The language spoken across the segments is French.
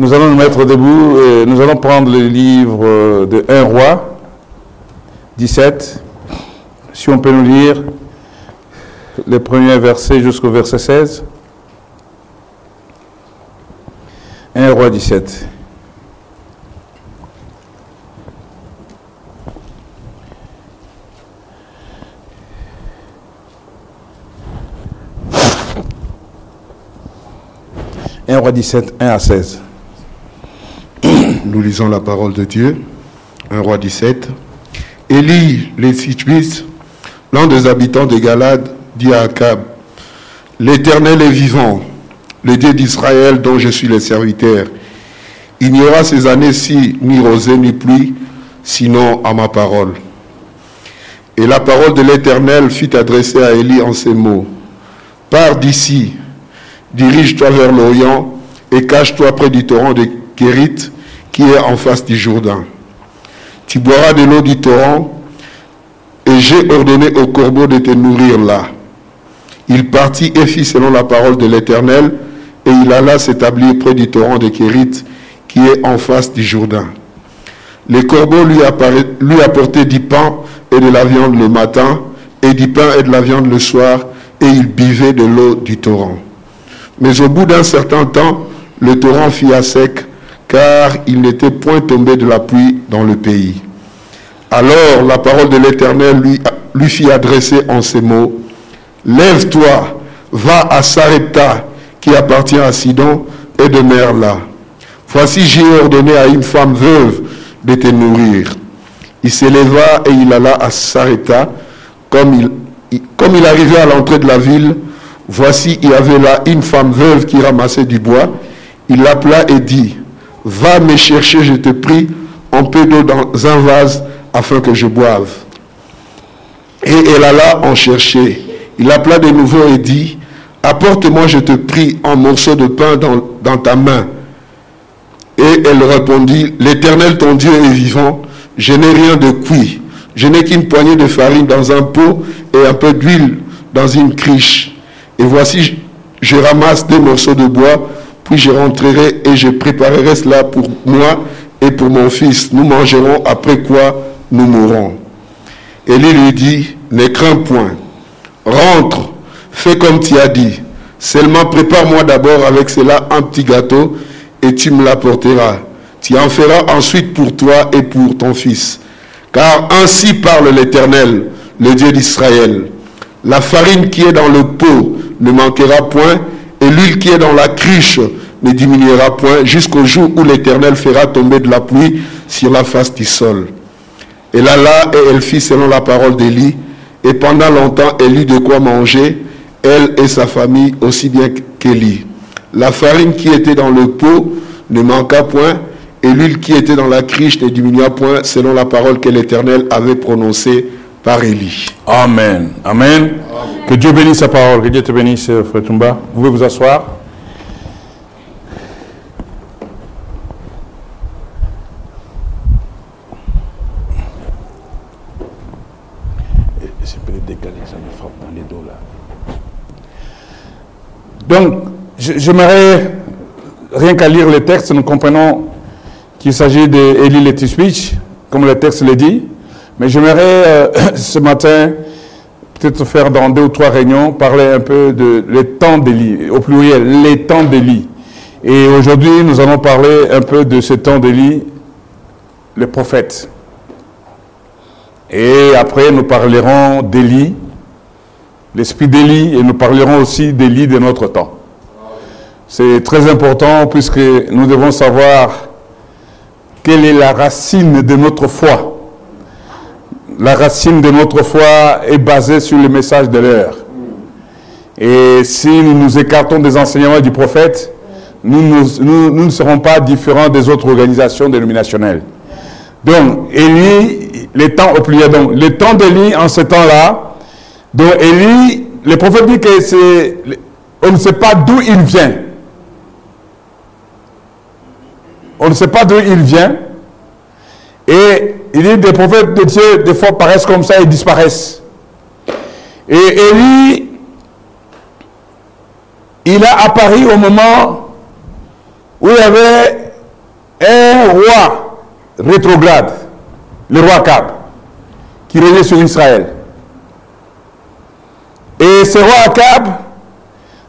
Nous allons nous mettre debout et nous allons prendre le livre de 1 roi 17. Si on peut nous lire les premiers versets jusqu'au verset 16. 1 roi 17. « 1 roi 17, 1 à 16. Nous lisons la parole de Dieu. 1 roi 17. Élie, les l'un des habitants de Galade, dit à Akab, L'Éternel est vivant, le Dieu d'Israël dont je suis le serviteur. Il n'y aura ces années-ci ni rosée ni pluie, sinon à ma parole. Et la parole de l'Éternel fut adressée à Élie en ces mots. Pars d'ici, dirige-toi vers l'Orient et cache-toi près du torrent de Kérit qui est en face du Jourdain. Tu boiras de l'eau du torrent et j'ai ordonné au corbeau de te nourrir là. Il partit et fit selon la parole de l'Éternel et il alla s'établir près du torrent de Kérit qui est en face du Jourdain. Les corbeaux lui, lui apportaient du pain et de la viande le matin et du pain et de la viande le soir et il buvait de l'eau du torrent. Mais au bout d'un certain temps, le torrent fit à sec, car il n'était point tombé de la pluie dans le pays. Alors la parole de l'Éternel lui, lui fit adresser en ces mots, Lève-toi, va à Sarepta, qui appartient à Sidon, et demeure là. Voici j'ai ordonné à une femme veuve de te nourrir. Il s'éleva et il alla à Sarepta. Comme il, comme il arrivait à l'entrée de la ville, voici il y avait là une femme veuve qui ramassait du bois. Il l'appela et dit, Va me chercher, je te prie, un peu d'eau dans un vase afin que je boive. Et elle alla en chercher. Il appela de nouveau et dit, Apporte-moi, je te prie, un morceau de pain dans, ta main. Et elle répondit, L'Éternel ton Dieu est vivant, je n'ai rien de cuit. Je n'ai qu'une poignée de farine dans un pot et un peu d'huile dans une criche. Et voici, je ramasse des morceaux de bois, puis je rentrerai et je préparerai cela pour moi et pour mon fils. Nous mangerons, après quoi nous mourrons. Élie lui dit, ne crains point, rentre, fais comme tu as dit. Seulement prépare-moi d'abord avec cela un petit gâteau et tu me l'apporteras. Tu en feras ensuite pour toi et pour ton fils. Car ainsi parle l'Éternel, le Dieu d'Israël. La farine qui est dans le pot ne manquera point, et l'huile qui est dans la cruche ne diminuera point, jusqu'au jour où l'Éternel fera tomber de la pluie sur la face du sol. Elle alla et elle fit selon la parole d'Élie, et pendant longtemps elle eut de quoi manger, elle et sa famille aussi bien qu'Élie. La farine qui était dans le pot ne manqua point, et l'huile qui était dans la criche ne diminua point, selon la parole que l'Éternel avait prononcée par Élie. Amen. Amen. Que Dieu bénisse sa parole. Que Dieu te bénisse, Frère Tumba. Vous pouvez vous asseoir. Je peux le décaler, ça me frappe dans les dos là. Donc, j'aimerais, rien qu'à lire le texte, nous comprenons qu'il s'agit d'Élie Letiswich, comme le texte le dit. Mais j'aimerais euh, ce matin, peut-être faire dans deux ou trois réunions, parler un peu de les temps d'Élie, au pluriel, les temps d'Élie. Et aujourd'hui, nous allons parler un peu de ce temps d'Élie, le prophète. Et après, nous parlerons d'Élie, l'esprit d'Élie, et nous parlerons aussi d'Élie de notre temps. C'est très important puisque nous devons savoir quelle est la racine de notre foi. La racine de notre foi est basée sur le message de l'heure. Et si nous nous écartons des enseignements du prophète, nous, ne serons pas différents des autres organisations dénominationnelles. Donc, Élie, les temps au pluriel, donc, les temps d'Élie en ce temps-là, donc Élie, le prophète dit que c'est, on ne sait pas d'où il vient. On ne sait pas d'où il vient. Et il dit des prophètes de Dieu, des fois, paraissent comme ça et disparaissent. Et Élie, il a apparu au moment où il y avait un roi rétrograde, le roi Akab, qui régnait sur Israël. Et ce roi Akab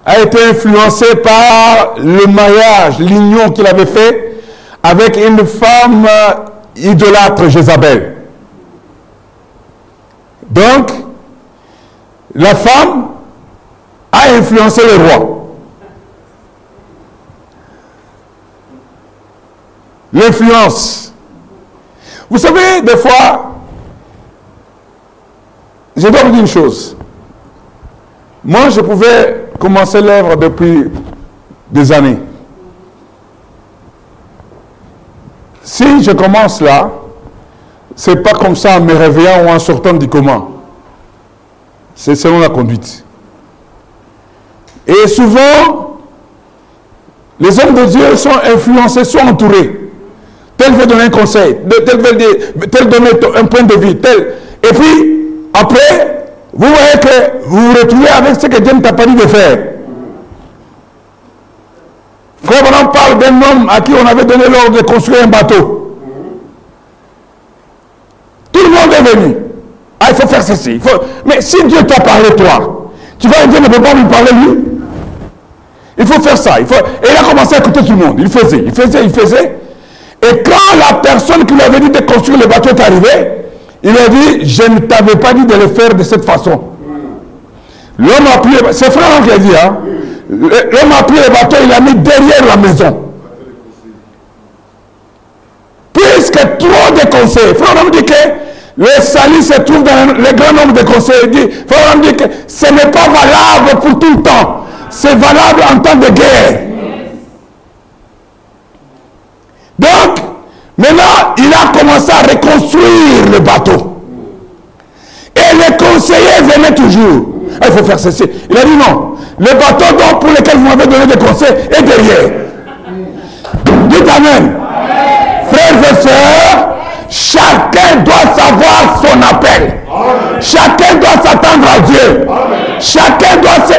a été influencé par le mariage, l'union qu'il avait fait avec une femme idolâtre, Jézabel. Donc, la femme a influencé le roi. L'influence. Vous savez, des fois, je dois vous dire une chose. Moi, je pouvais commencer l'œuvre depuis des années. Si je commence là, c'est pas comme ça en me réveillant ou en sortant du coma. C'est selon la conduite. Et souvent, les hommes de Dieu sont influencés, sont entourés. Tel veut donner un conseil, tel veut donner un point de vue, tel. Et puis, après, vous voyez que vous vous retrouvez avec ce que Dieu ne t'a pas dit de faire. Frère on parle d'un homme à qui on avait donné l'ordre de construire un bateau. Tout le monde est venu. Ah, il faut faire ceci. Mais si Dieu t'a parlé, toi, tu vas dire, ne peut pas lui parler, lui. Il faut faire ça. Il faut... Et il a commencé à écouter tout le monde. Il faisait, il faisait, il faisait. Et quand la personne qui lui avait dit de construire le bateau est arrivée, il a dit, je ne t'avais pas dit de le faire de cette façon. L'homme a pris, c'est frère qui a dit, hein. L'homme a pris le bateau, il l'a mis derrière la maison. Puisque trop de conseils, frère dit que le salut se trouve dans le grand nombre de conseils. Il dit, frère dit que ce n'est pas valable pour tout le temps. C'est valable en temps de guerre. Donc, maintenant, commencé à reconstruire le bateau. Et les conseillers venaient toujours. Ah, il faut faire ceci. Il a dit non. Le bateau pour lequel vous m'avez donné des conseils est derrière. Dites Amen. Frères et sœurs, chacun doit savoir son appel. Chacun doit s'attendre à Dieu. Chacun doit se...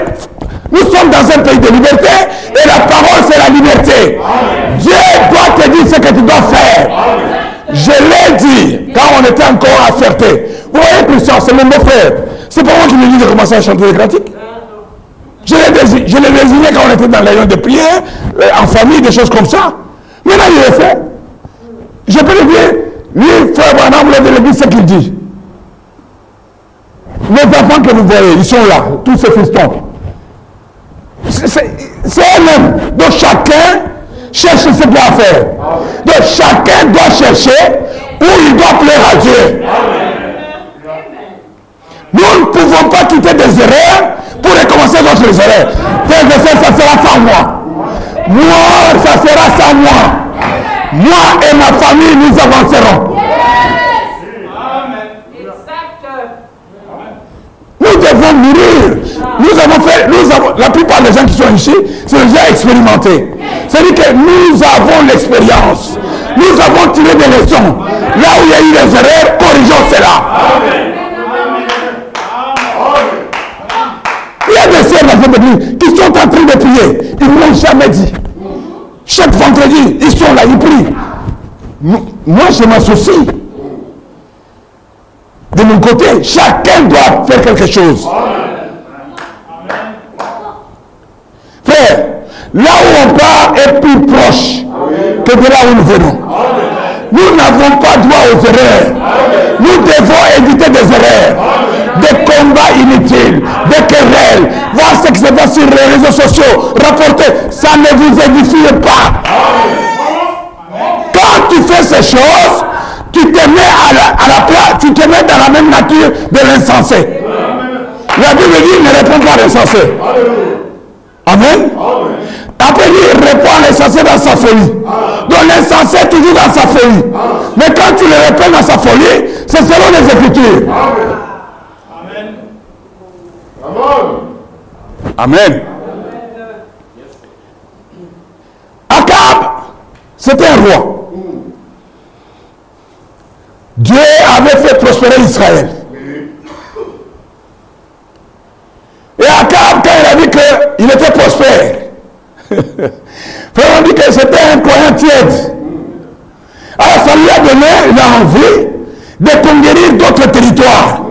Nous sommes dans un pays de liberté et la parole c'est la liberté. Dieu doit te dire ce que tu dois faire. Je l'ai dit quand on était encore à Ferté. Vous voyez, Christian, c'est mon beau-frère. C'est pas moi qui lui dis de commencer à chanter les cantiques. Je l'ai désigné quand on était dans l'avion de prière, euh, en famille, des choses comme ça. Maintenant, il est fait. Je peux le dire, lui, frère Branham, de l'église, ce qu'il dit. Les enfants que vous voyez, ils sont là, tous ces fistons. C'est eux-mêmes. Donc chacun cherche ce qu'il doit faire. Donc chacun doit chercher où il doit plaire à Dieu. Nous ne pouvons pas quitter des erreurs pour recommencer d'autres erreurs. ça sera sans moi. Moi, ça sera sans moi. Moi et ma famille, nous avancerons. Nous devons mourir. Nous avons fait, nous avons, la plupart des gens qui sont ici, c'est déjà expérimenté. C'est-à-dire que nous avons l'expérience. Nous avons tiré des leçons. Là où il y a eu des erreurs, corrigeons cela. Il y a des sœurs qui sont en train de prier. Ils ne l'ont jamais dit. Chaque vendredi, ils sont là, ils prient. Moi, je m'associe. De mon côté, chacun doit faire quelque chose. Frère, là où on part est plus proche que de là où nous venons. Nous n'avons pas droit aux erreurs. Nous devons éviter des erreurs, des combats inutiles, des querelles. Voir ce qui se passe sur les réseaux sociaux, rapporter, ça ne vous édifie pas. Quand tu fais ces choses, tu te mets à la, place, tu te mets dans la même nature de l'insensé. La Bible dit ne réponds pas à l'insensé. Amen. Après, il répond à l'insensé dans sa folie. Donc l'insensé est toujours dans sa folie. Mais quand tu le réponds dans sa folie, c'est selon les Écritures. Amen. Amen. Akab, c'était un roi. Dieu avait fait prospérer Israël. Et Akab, quand il a dit qu'il était prospère, on dit que c'était un croyant tiède. Alors ça lui a donné l'envie de conquérir d'autres territoires.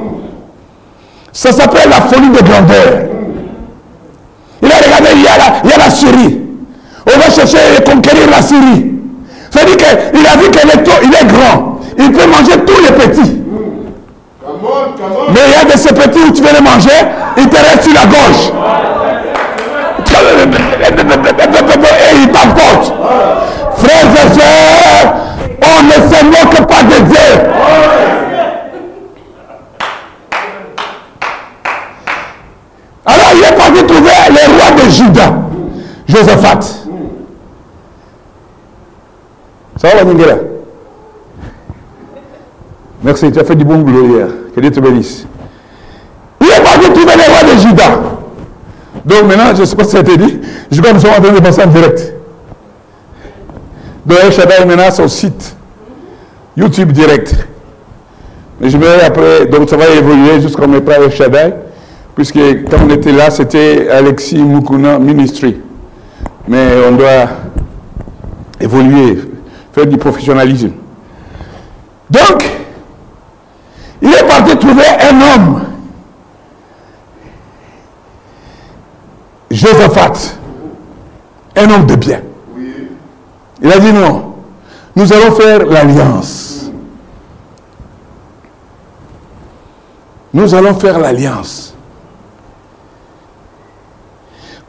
Ça s'appelle la folie de grandeur. Il a regardé, il y a la, il y a la Syrie. On va chercher et conquérir la Syrie. Ça veut dire qu'il a vu qu'il est, il est grand. Il peut manger tous les petits. Mais il y a de ces petits où tu veux les manger, ils te restent sur la gauche. Et ils t'emportent. Frères et sœurs, on ne se moque pas de Dieu. Alors il est parti trouver le roi de Juda, Josaphat. Ça va, Ningela? Merci, tu as fait du bon boulot hier. Que Dieu te bénisse. Donc maintenant, je ne sais pas si ça a été dit, je crois que nous sommes en train de passer en direct. Donc El Shaddai maintenant son site YouTube direct. Mais je vais après, donc ça va évoluer jusqu'à mettra El Shaddai, puisque quand on était là, c'était Alexis Mukuna Ministry. Mais on doit évoluer, faire du professionnalisme. Donc, il est parti trouver un homme, Josaphat, un homme de bien. Il a dit non, nous allons faire l'alliance. Nous allons faire l'alliance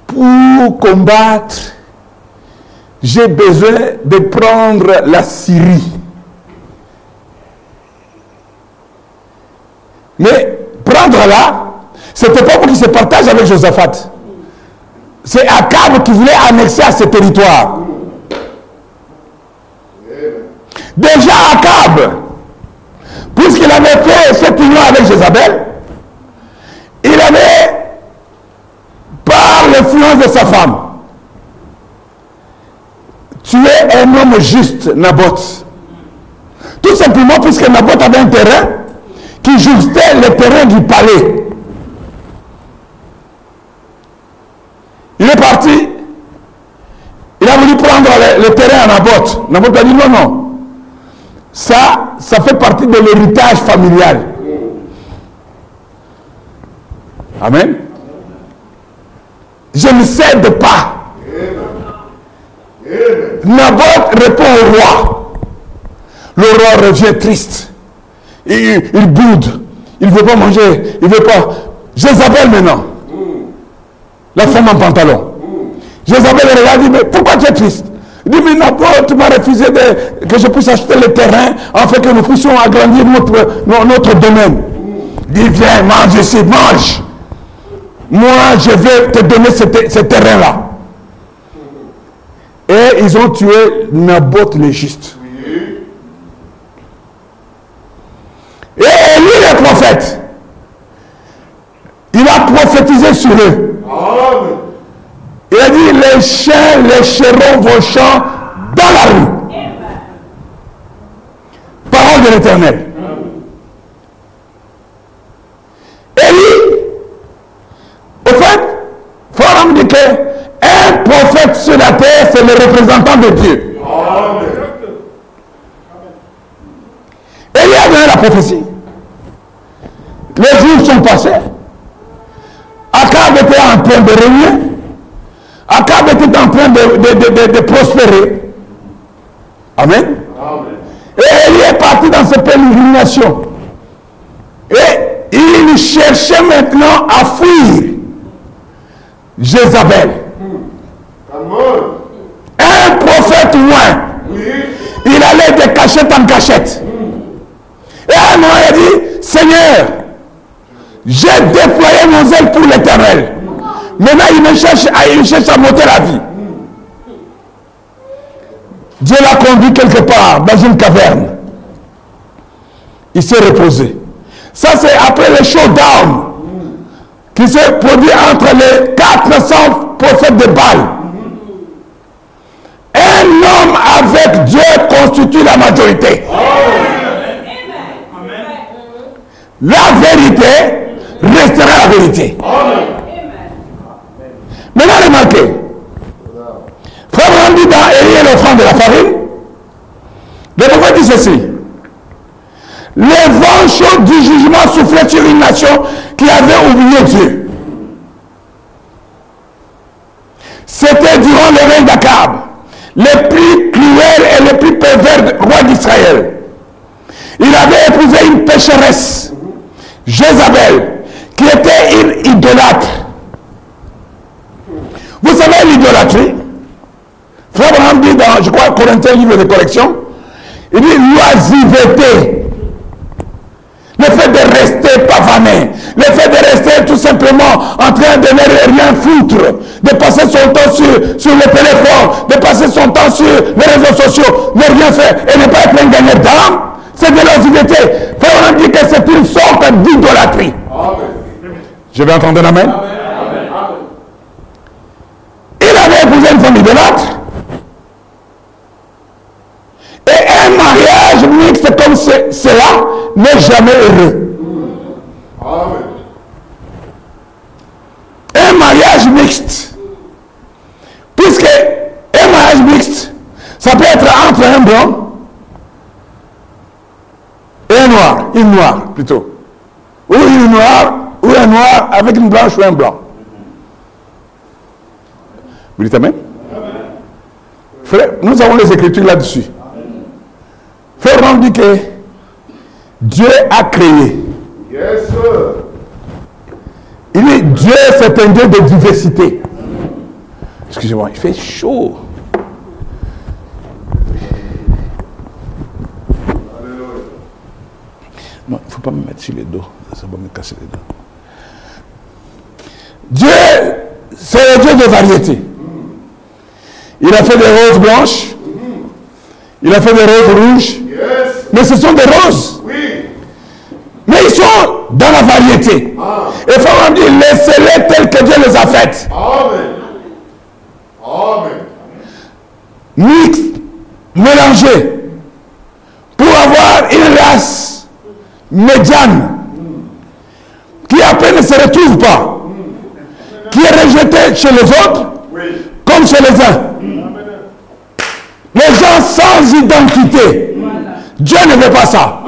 pour combattre j'ai besoin de prendre la Syrie. Mais prendre-la, ce n'était pas pour qu'il se partage avec Josaphat. C'est Akab qui voulait annexer à ce territoire. Déjà Akab, puisqu'il avait fait cette union avec Jézabel, il avait, par l'influence de sa femme, tu es un homme juste, Naboth. Tout simplement puisque Naboth avait un terrain qui justait le terrain du palais. Il est parti. Il a voulu prendre le, terrain à Naboth. Naboth a dit non, non. Ça, ça fait partie de l'héritage familial. Amen. Je ne cède pas. Naboth répond au roi. Le roi revient triste. Il, il boude. Il ne veut pas manger. Il ne veut pas. Jézabel maintenant. La femme en pantalon. Jézabel regarde dit, mais pourquoi tu es triste? Il dit, mais Naboth m'a refusé de, que je puisse acheter le terrain afin que nous puissions agrandir notre, notre domaine. Il dit, viens, mange ici, mange. Moi, je vais te donner ce, ce terrain-là. Et ils ont tué Naboth le juste. Et lui, le prophète, il a prophétisé sur eux. Il a dit, les chiens lécheront vos champs dans la rue. Parole de l'éternel. Et lui, au fait, faut dit que un prophète sur la terre, c'est le représentant de Dieu. Et il a donné la prophétie. Les jours sont passés. Akab était en train de régner. Akab était en train de, de, prospérer. Amen. Et il est parti dans cette pérégrination. Et il cherchait maintenant à fuir Jézabel. Un prophète loin. Il allait de cachette en cachette. Et à un a dit, Seigneur, j'ai déployé mon zèle pour l'éternel. Maintenant, il cherche, il cherche à monter la vie. Dieu l'a conduit quelque part, dans une caverne. Il s'est reposé. Ça, c'est après le showdown qui s'est produit entre les 400 prophètes de Baal. Un homme avec Dieu constitue la majorité. La vérité restera la vérité. Maintenant, remarquez. Frère dit dans Élie l'offrande de la farine. Le prophète ceci? Les vents chauds du jugement soufflaient sur une nation qui avait oublié Dieu. C'était durant le règne d'Akab, le plus cruel et le plus pervers roi d'Israël. Il avait épousé une pécheresse, Jézabel, qui était une idolâtre. Savez l'idolâtrie Frère dit dans, je crois, Corinthiens, livre de correction, il dit l'oisiveté. Le fait de rester pavané, le fait de rester tout simplement en train de ne rien foutre, de passer son temps sur, sur le téléphone, de passer son temps sur les réseaux sociaux, ne rien faire et ne pas être un gagnant d'âme, c'est de l'oisiveté. Frère Abraham dit que c'est une sorte d'idolâtrie. Je vais entendre un épousé une femme idolâtre. Et un mariage mixte comme cela n'est jamais heureux. Un mariage mixte. Puisque un mariage mixte, ça peut être entre un blanc et un noir, une noire plutôt. Ou une noire, ou un noir avec une blanche ou un blanc. Vous dites Amen? Frère, nous avons les écritures là-dessus. Frère, on dit que Dieu a créé. Yes, sir. Il dit Dieu, c'est un Dieu de diversité. Excusez-moi, il fait chaud. Non, il ne faut pas me mettre sur les dos. Ça va me casser les dos. Dieu, c'est le Dieu de variété. Il a fait des roses blanches. Il a fait des roses rouges. Yes. Mais ce sont des roses. Oui. Mais ils sont dans la variété. Et Pharaon dit, laissez-les tels que Dieu les a faites. Amen. Amen. Mélangés. Pour avoir une race médiane. Qui après ne se retrouve pas. Qui est rejetée chez les autres. Comme chez les uns. Les gens sans identité. Dieu ne veut pas ça.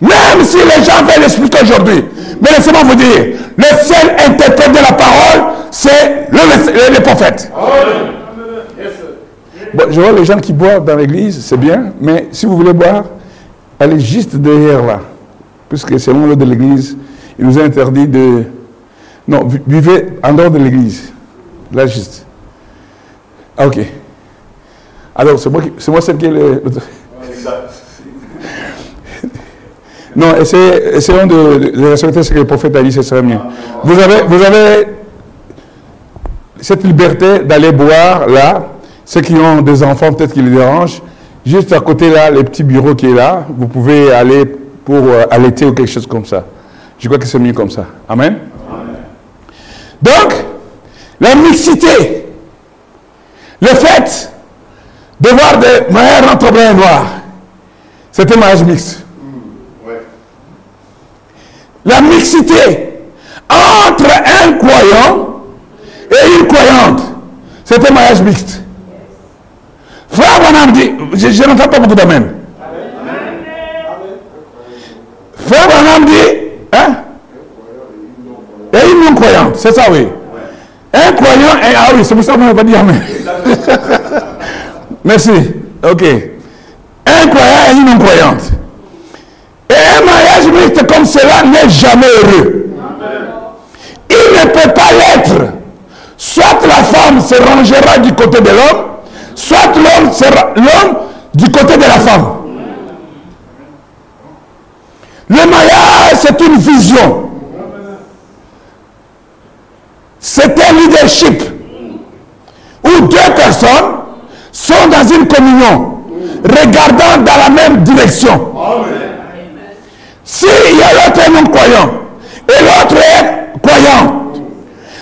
Même si les gens veulent l'expliquer aujourd'hui. Mais laissez-moi vous dire, le seul interprète de la parole, c'est le, le- prophète. Je vois les gens qui boivent dans l'église, c'est bien, mais si vous voulez boire, allez juste derrière là. Puisque selon l'ordre de l'église, il nous a interdit de... Non, buvez en dehors de l'église. Là, juste. Ah, ok. Alors, c'est moi, qui- c'est moi celle qui est le... Non, essayez- essayons de, respecter ce que le prophète a dit, ce serait mieux. Vous avez, vous avez cette liberté d'aller boire là, ceux qui ont des enfants peut-être qui les dérangent, juste à côté là, le petit bureau qui est là, vous pouvez aller pour euh, allaiter ou quelque chose comme ça. Je crois que c'est mieux comme ça. Amen. Donc, la mixité, le fait de voir des mariages entre blancs et noirs, c'est un mariage mixte. Ouais. La mixité entre un croyant et une croyante, c'est un mariage mixte. Frère Branham dit, je, je n'entends pas beaucoup d'amen. Frère Branham dit, hein? Et une non-croyante, c'est ça oui. Un croyant et ah oui, c'est pour ça que vous n'avez pas dit amen. Merci. Ok. Un croyant et une non-croyante. Et un mariage mixte comme cela n'est jamais heureux. Il ne peut pas l'être. Soit la femme se rangera du côté de l'homme, soit l'homme sera l'homme du côté de la femme. Le mariage, c'est une vision. C'est un où deux personnes sont dans une communion, regardant dans la même direction. S'il y a l'autre non-croyant et l'autre est croyant,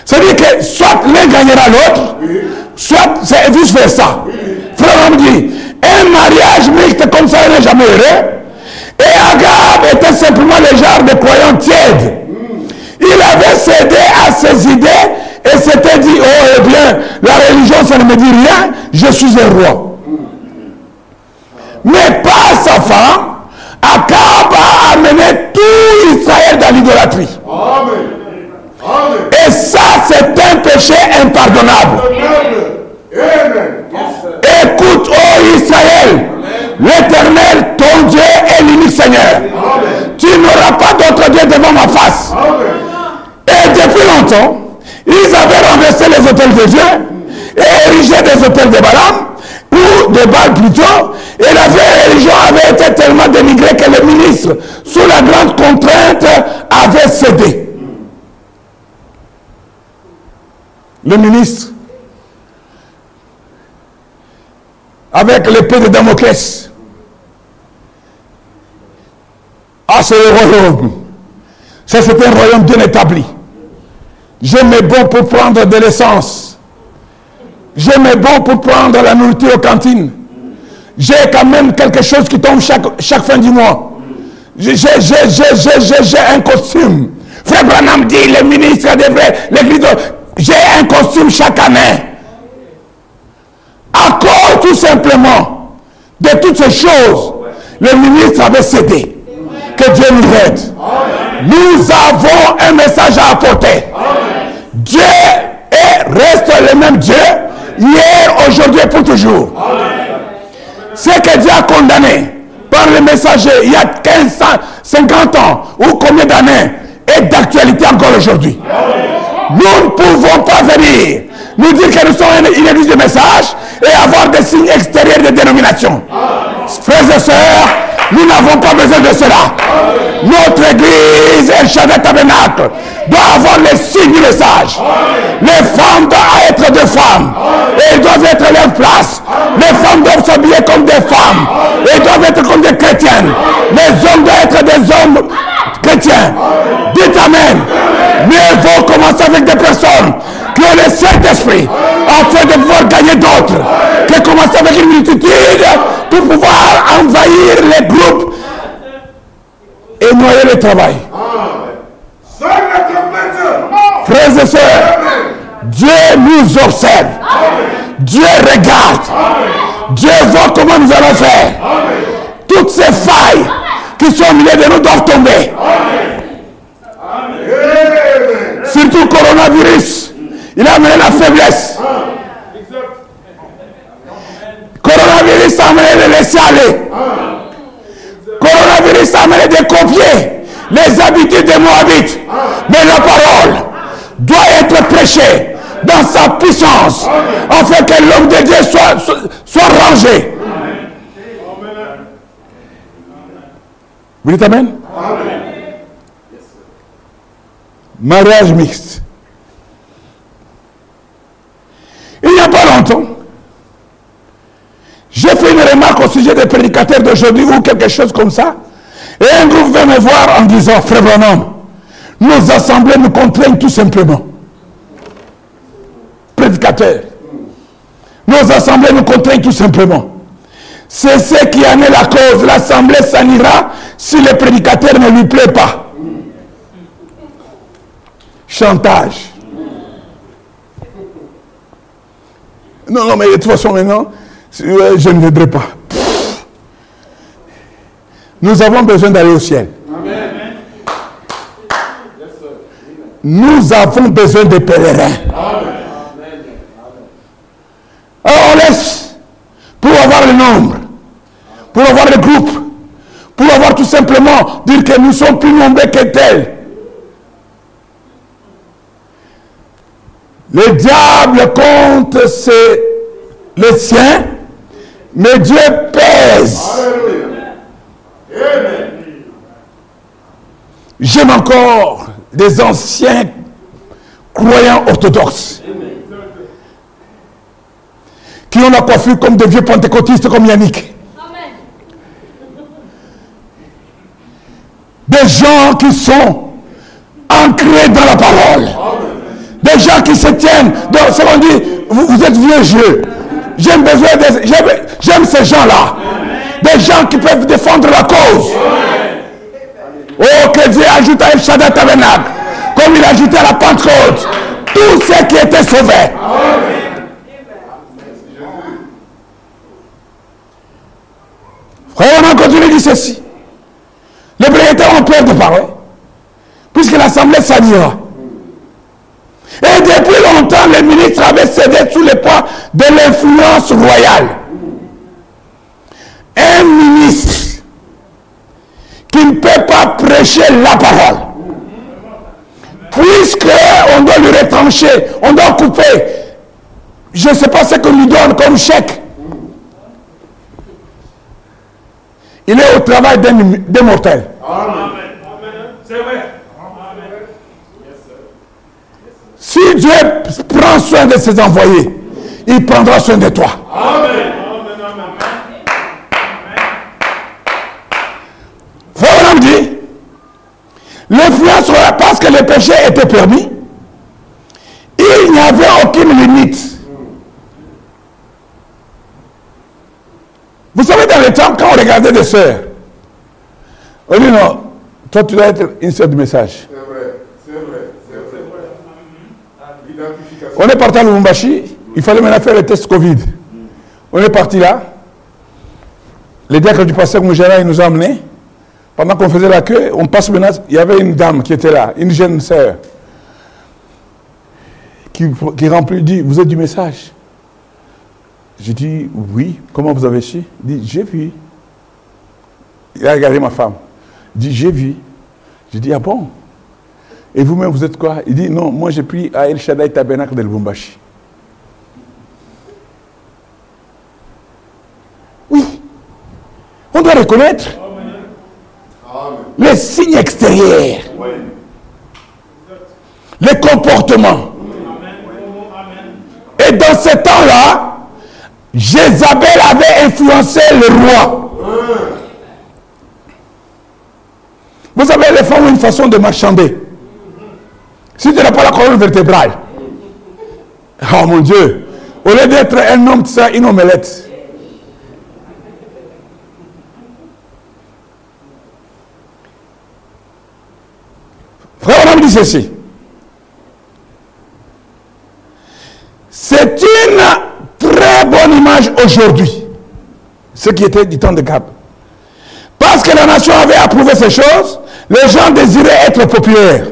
c'est-à-dire que soit l'un gagnera l'autre, soit c'est vice-versa. Frère on dit, un mariage mixte comme ça n'est jamais heureux. Et Agab était simplement le genre de croyant tiède. Il avait cédé à ses idées et s'était dit, oh eh bien, la religion ça ne me dit rien, je suis un roi. mais pas sa femme, Akab a amené tout Israël dans l'idolâtrie. Et ça, c'est un péché impardonnable. Écoute, ô Israël, l'éternel, ton Dieu est l'unique Seigneur. Tu n'auras pas d'autre Dieu devant ma face. Et depuis longtemps, ils avaient renversé les hôtels de Dieu et érigé des hôtels de Balaam, ou de Baal plutôt, et la vraie religion avait été tellement dénigrée que le ministre, sous la grande contrainte, avait cédé. Le ministre, avec l'épée de Damoclès, ah, c'est le royaume. Ça, c'est un royaume bien établi. J'ai mes bons pour prendre de l'essence. J'ai mes bons pour prendre la nourriture aux cantines. J'ai quand même quelque chose qui tombe chaque, chaque fin du mois. J'ai un costume. Frère Branham dit, le ministre devrait, l'église, j'ai un costume chaque année. À cause tout simplement de toutes ces choses, le ministre avait cédé. Que Dieu nous aide. Nous avons un message à apporter. Dieu est, reste le même Dieu, hier, aujourd'hui et pour toujours. Ce que Dieu a condamné par le messager il y a 15 ans, 50 ans ou combien d'années est d'actualité encore aujourd'hui. Nous ne pouvons pas venir nous dire que nous sommes une, une église de message et avoir des signes extérieurs de dénomination. Frères et sœurs, nous n'avons pas besoin de cela. Notre église, El Shaddai Tabernacle, doit avoir les signes du message. Les femmes doivent être des femmes. Elles doivent être leur place. Les femmes doivent s'habiller comme des femmes. Et doivent être comme des chrétiennes. Les hommes doivent être des hommes chrétiens. Dites Amen. Mieux vaut commencer avec des personnes ont le Saint-Esprit afin de pouvoir gagner d'autres que commencer avec une multitude pour pouvoir envahir les groupes et noyer le travail. Frères et sœurs, Dieu nous observe. Dieu regarde. Dieu voit comment nous allons faire. Toutes ces failles qui sont au milieu de nous doivent tomber. Surtout coronavirus. Il a amené la faiblesse. Coronavirus a amené de laisser aller. Coronavirus a amené de copier les habitudes des Moabites. Mais la parole doit être prêchée dans sa puissance afin que l'homme de Dieu soit, soit, soit rangé. Vous dites Amen? Mariage mixte. Il n'y a pas longtemps, j'ai fait une remarque au sujet des prédicateurs d'aujourd'hui ou quelque chose comme ça. Et un groupe vint me voir en disant, frère Branham, nos assemblées nous contraignent tout simplement. Prédicateurs. Nos assemblées nous contraignent tout simplement. C'est ce qui en est la cause. L'assemblée s'en si le prédicateur ne lui plaît pas. Chantage. Non, non, mais de toute façon, maintenant, je ne viendrai pas. Nous avons besoin d'aller au ciel. Nous avons besoin de pèlerins. Alors on laisse pour avoir le nombre, pour avoir le groupe, pour avoir tout simplement dire que nous sommes plus nombreux que tels. Le diable compte ses, les siens, mais Dieu pèse. J'aime encore des anciens croyants orthodoxes qui ont la coiffure comme des vieux pentecôtistes comme Yannick. Des gens qui sont ancrés dans la parole. Des gens qui se tiennent. Donc, c'est qu'on dit, vous, vous êtes vieux jeu. J'aime besoin de, j'aime, ces gens-là. Des gens qui peuvent défendre la cause. Oh, que Dieu ajoute à El Shaddai Tabernacle, comme il a ajouté à la Pentecôte, tous ceux qui étaient sauvés. Frère, on a continué dit ceci. Les prédicateurs ont peur de parler, puisque l'Assemblée s'anira. Et depuis longtemps, les ministres avaient cédé sous les poids de l'influence royale. Un ministre qui ne peut pas prêcher la parole, puisque on doit lui retrancher, on doit couper, je ne sais pas ce qu'on lui donne comme chèque. Il est au travail d'un mortel. C'est Si Dieu prend soin de ses envoyés, il prendra soin de toi. Amen. Frère dit, l'influence parce que le péché était permis, il n'y avait aucune limite. Vous savez, dans le temps, quand on regardait des sœurs, on dit non, toi tu dois être une sœur du message. C'est vrai, c'est vrai, c'est vrai. On est parti à Lubumbashi, il fallait maintenant faire le test Covid. On est parti là. Les diacres du pasteur Moujara, ils nous ont emmenés. Pendant qu'on faisait la queue, on passe maintenant, il y avait une dame qui était là, une jeune sœur, qui, qui remplit, dit, vous êtes du message. J'ai dit, oui, comment vous avez su? Il dit, j'ai vu. Il a regardé ma femme. Il dit, j'ai vu. J'ai dit, ah bon? Et vous-même, vous êtes quoi? Il dit, non, moi j'ai pris à El Shaddai Tabernacle de Lubumbashi. Oui. On doit reconnaître les signes extérieurs, les comportements. Et dans ce temps-là, Jézabel avait influencé le roi. Vous savez, les femmes ont une façon de marchander. Si tu n'as pas la colonne vertébrale, oh mon Dieu, au lieu d'être un homme, tu une omelette. Frère, on dit ceci. C'est une très bonne image aujourd'hui. Ce qui était du temps de Gab. Parce que la nation avait approuvé ces choses, les gens désiraient être populaires.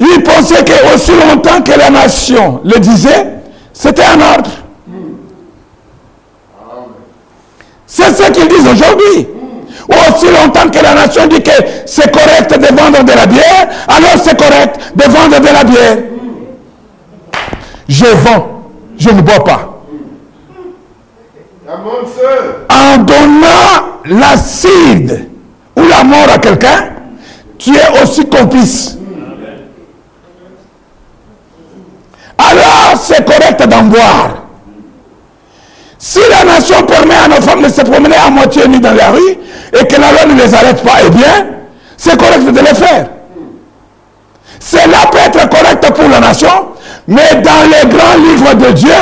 Ils pensaient que aussi longtemps que la nation le disait, c'était un ordre. C'est ce qu'ils disent aujourd'hui. Aussi longtemps que la nation dit que c'est correct de vendre de la bière, alors c'est correct de vendre de la bière. Je vends je ne bois pas. En donnant l'acide ou la mort à quelqu'un, tu es aussi complice. Alors c'est correct d'en boire. Si la nation permet à nos femmes de se promener à moitié nues dans la rue et que la loi ne les arrête pas, eh bien, c'est correct de le faire. Cela peut être correct pour la nation, mais dans les grands livres de Dieu,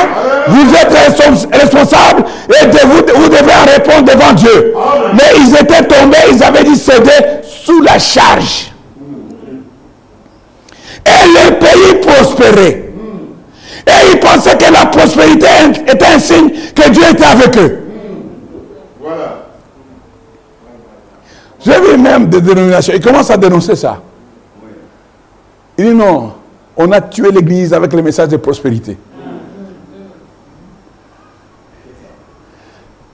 vous êtes responsables et vous, devez en répondre devant Dieu. Mais ils étaient tombés, ils avaient dit céder sous la charge. Et le pays prospérait. Et ils pensaient que la prospérité était un signe que Dieu était avec eux. Voilà. J'ai vu même des dénominations. Ils commencent à dénoncer ça. Il dit non, on a tué l'Église avec le message de prospérité.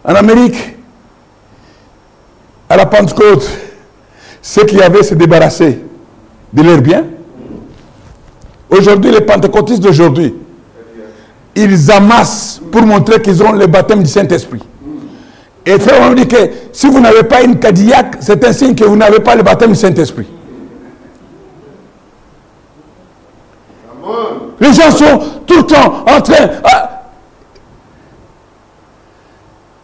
En Amérique, à la Pentecôte, ceux qui avaient se débarrassé de leurs biens. Aujourd'hui, les pentecôtistes d'aujourd'hui, ils amassent pour montrer qu'ils ont le baptême du Saint-Esprit. Et frère, on dit que si vous n'avez pas une Cadillac, c'est un signe que vous n'avez pas le baptême du Saint-Esprit. Les gens sont tout le temps en train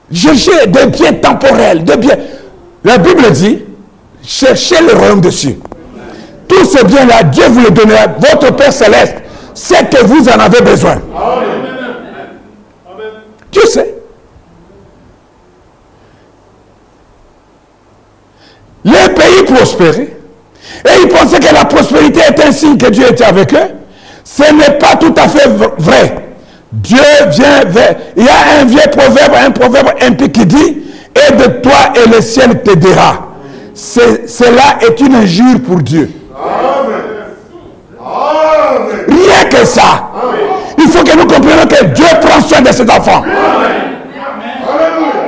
de chercher des biens temporels, des biens. La Bible dit, cherchez le royaume des cieux. Tous ces biens-là, Dieu vous les donnera. Votre Père céleste c'est que vous en avez besoin. Dieu sait. Les pays prospéraient. Et ils pensaient que la prospérité était un signe que Dieu était avec eux. Ce n'est pas tout à fait vrai. Dieu vient vers... Il y a un vieux proverbe, un proverbe impie qui dit, et de toi et le ciel t'aidera. Cela est une injure pour Dieu. Rien que ça. Il faut que nous comprenions que Dieu prend soin de ses enfants.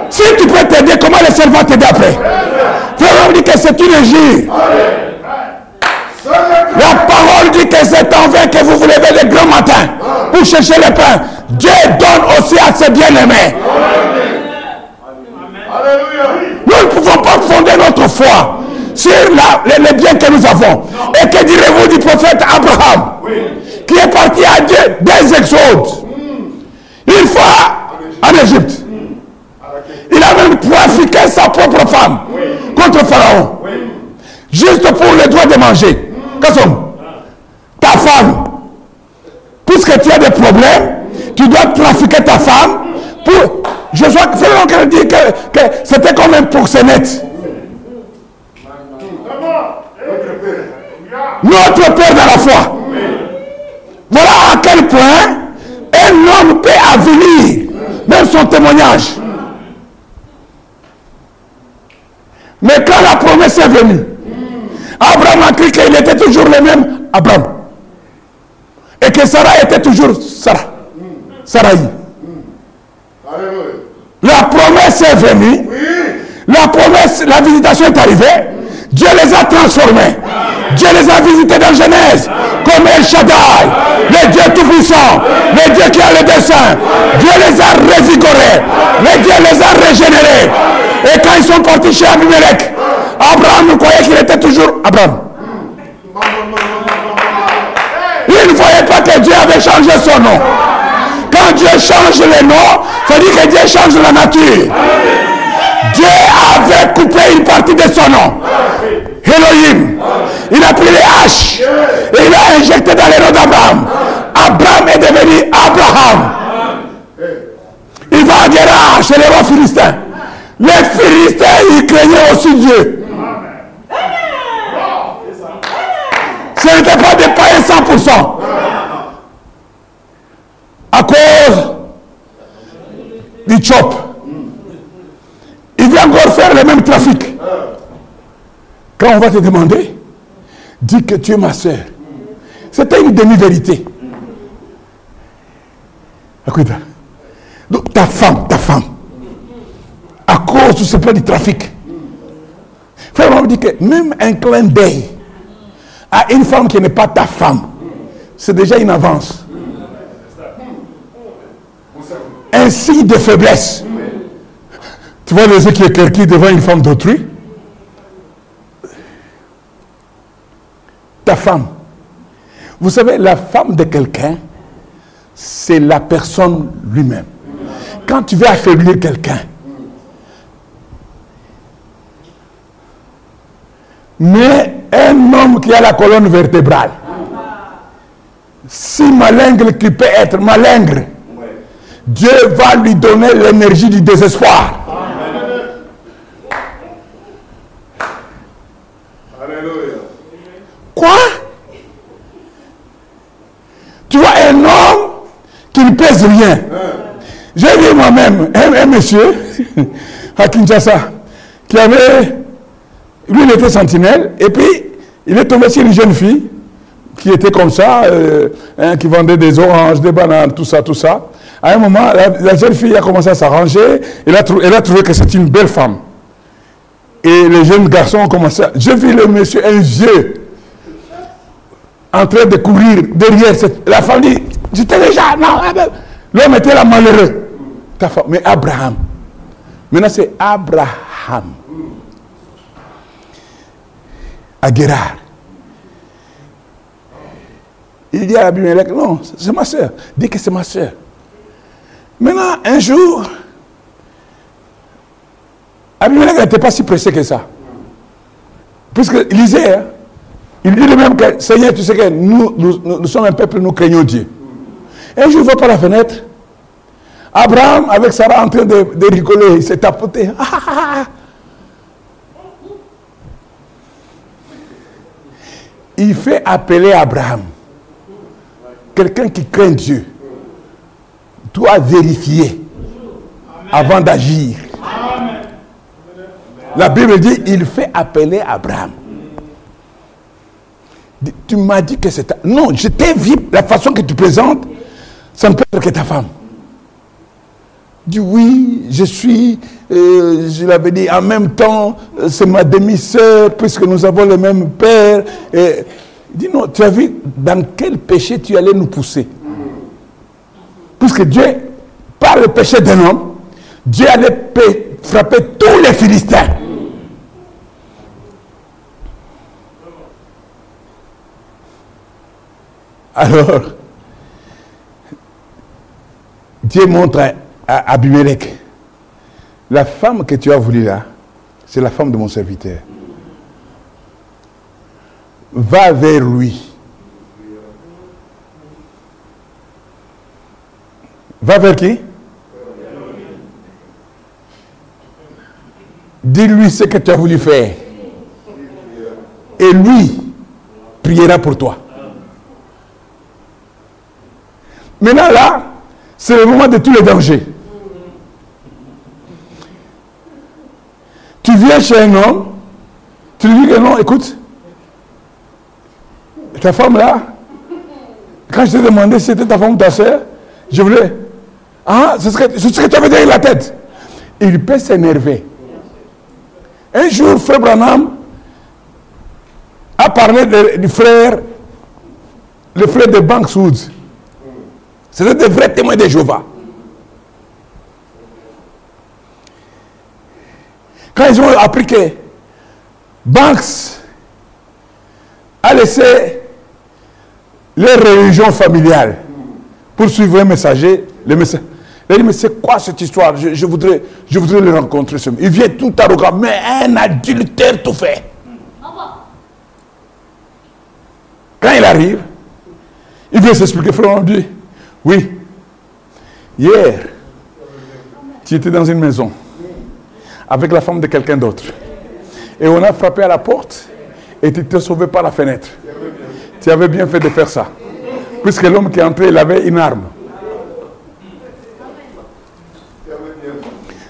Si tu peux t'aider, comment le ciel va t'aider après? Frère, dit que c'est une injure. La parole dit que c'est en vain que vous vous levez le grand matin pour chercher le pain. Dieu donne aussi à ses bien-aimés. Nous ne pouvons pas fonder notre foi sur les, biens que nous avons. Et que direz-vous du prophète Abraham qui est parti à Dieu des exodes Une fois en Égypte. Il a même trafiqué sa propre femme contre Pharaon. Juste pour le droit de manger. Ta femme. Puisque tu as des problèmes, tu dois trafiquer ta femme pour. Je vois que c'est dit que, que c'était comme un proxénète. Notre Père dans la foi. Voilà à quel point un homme peut avenir même son témoignage. Mais quand la promesse est venue, Abraham a cru qu'il était toujours le même Abraham. Et que Sarah était toujours Sarah. Sarah. La promesse est venue. La promesse, la visitation est arrivée. Dieu les a transformés. Dieu les a visités dans Genèse. Comme El Shaddai. Le Dieu Tout-Puissant. Le Dieu qui a le dessein. Dieu les a revigorés. Le Dieu les a régénérés. Et quand ils sont partis chez Abimelech, Abraham croyait qu'il était toujours Abraham? Il ne voyait pas que Dieu avait changé son nom. Quand Dieu change le nom, ça dit que Dieu change la nature. Dieu avait coupé une partie de son nom. Elohim. Il a pris les haches et il a injecté dans les noms d'Abraham. Abraham est devenu Abraham. Il va à guerre chez les rois philistins. Les philistins, ils craignaient aussi Dieu. Ce n'était pas des païens 100%. À cause du chop. Il vient encore faire le même trafic. On va te demander, dis que tu es ma soeur. C'était une demi-vérité. Donc ta femme, ta femme, à cause de ce plan du trafic. Frère, on dit que même un clin d'œil à une femme qui n'est pas ta femme, c'est déjà une avance. Un signe de faiblesse. Tu vois les yeux qui éclairent devant une femme d'autrui? Ta femme. Vous savez, la femme de quelqu'un, c'est la personne lui-même. Quand tu veux affaiblir quelqu'un, mais un homme qui a la colonne vertébrale, si malingre qui peut être malingre, Dieu va lui donner l'énergie du désespoir. Quoi? Tu vois un homme qui ne pèse rien. J'ai vu moi-même un, monsieur à Kinshasa qui avait. Lui, il était sentinelle et puis il est tombé sur une jeune fille qui était comme ça, euh, hein, qui vendait des oranges, des bananes, tout ça, tout ça. À un moment, la, jeune fille a commencé à s'arranger. Elle, elle, a trouvé que c'était une belle femme. Et les jeunes garçons ont commencé à... J'ai vu le monsieur, un vieux, en train de courir derrière cette... La femme dit, j'étais déjà... L'homme était là malheureux. Mais Abraham. Maintenant, c'est Abraham. À. Il dit à Abimelech, non, c'est ma soeur. Dis que c'est ma soeur. Maintenant, un jour, Abimelech n'était pas si pressé que ça. Puisque lisait, hein, il dit lui-même que Seigneur, tu sais que nous, nous, sommes un peuple, nous craignons Dieu. Un jour, il va par la fenêtre. Abraham, avec Sarah en train de, rigoler, il s'est tapoté. il fait appeler Abraham quelqu'un qui craint Dieu doit vérifier avant d'agir. La Bible dit, il fait appeler Abraham. Tu m'as dit que c'est ta... Non, je t'ai vu, la façon que tu présentes, ça ne peut être que ta femme. Dis oui, je suis, euh, je l'avais dit, en même temps, euh, c'est ma demi-sœur, puisque nous avons le même père. Et, dis non, tu as vu dans quel péché tu allais nous pousser? Puisque Dieu, par le péché d'un homme, Dieu allait frapper tous les Philistins. Alors, Dieu montre à Abimelech, la femme que tu as voulu là, c'est la femme de mon serviteur. Va vers lui. Va vers qui? Dis-lui ce que tu as voulu faire. Et lui priera pour toi. Maintenant là, c'est le moment de tous les dangers. Tu viens chez un homme, tu lui dis que non, écoute, ta femme là, quand je t'ai demandé si c'était ta femme ou ta soeur, je voulais. Ah, ce serait ce que tu avais derrière la tête. Il peut s'énerver. Un jour, Frère Branham a parlé du frère, le frère de Banks Woods. C'était des vrais témoins de Jéhovah. Quand ils ont appris que Banks a laissé leur religion familiale pour suivre un messager, le messager. Il dit, mais c'est quoi cette histoire? Je, voudrais, je voudrais le rencontrer. Il vient tout arrogant, mais un adultère tout fait. Quand il arrive, il vient s'expliquer, frère, dit, oui. Hier, tu étais dans une maison avec la femme de quelqu'un d'autre. Et on a frappé à la porte et tu t'es sauvé par la fenêtre. Tu avais bien fait de faire ça. Puisque l'homme qui est entré, il avait une arme.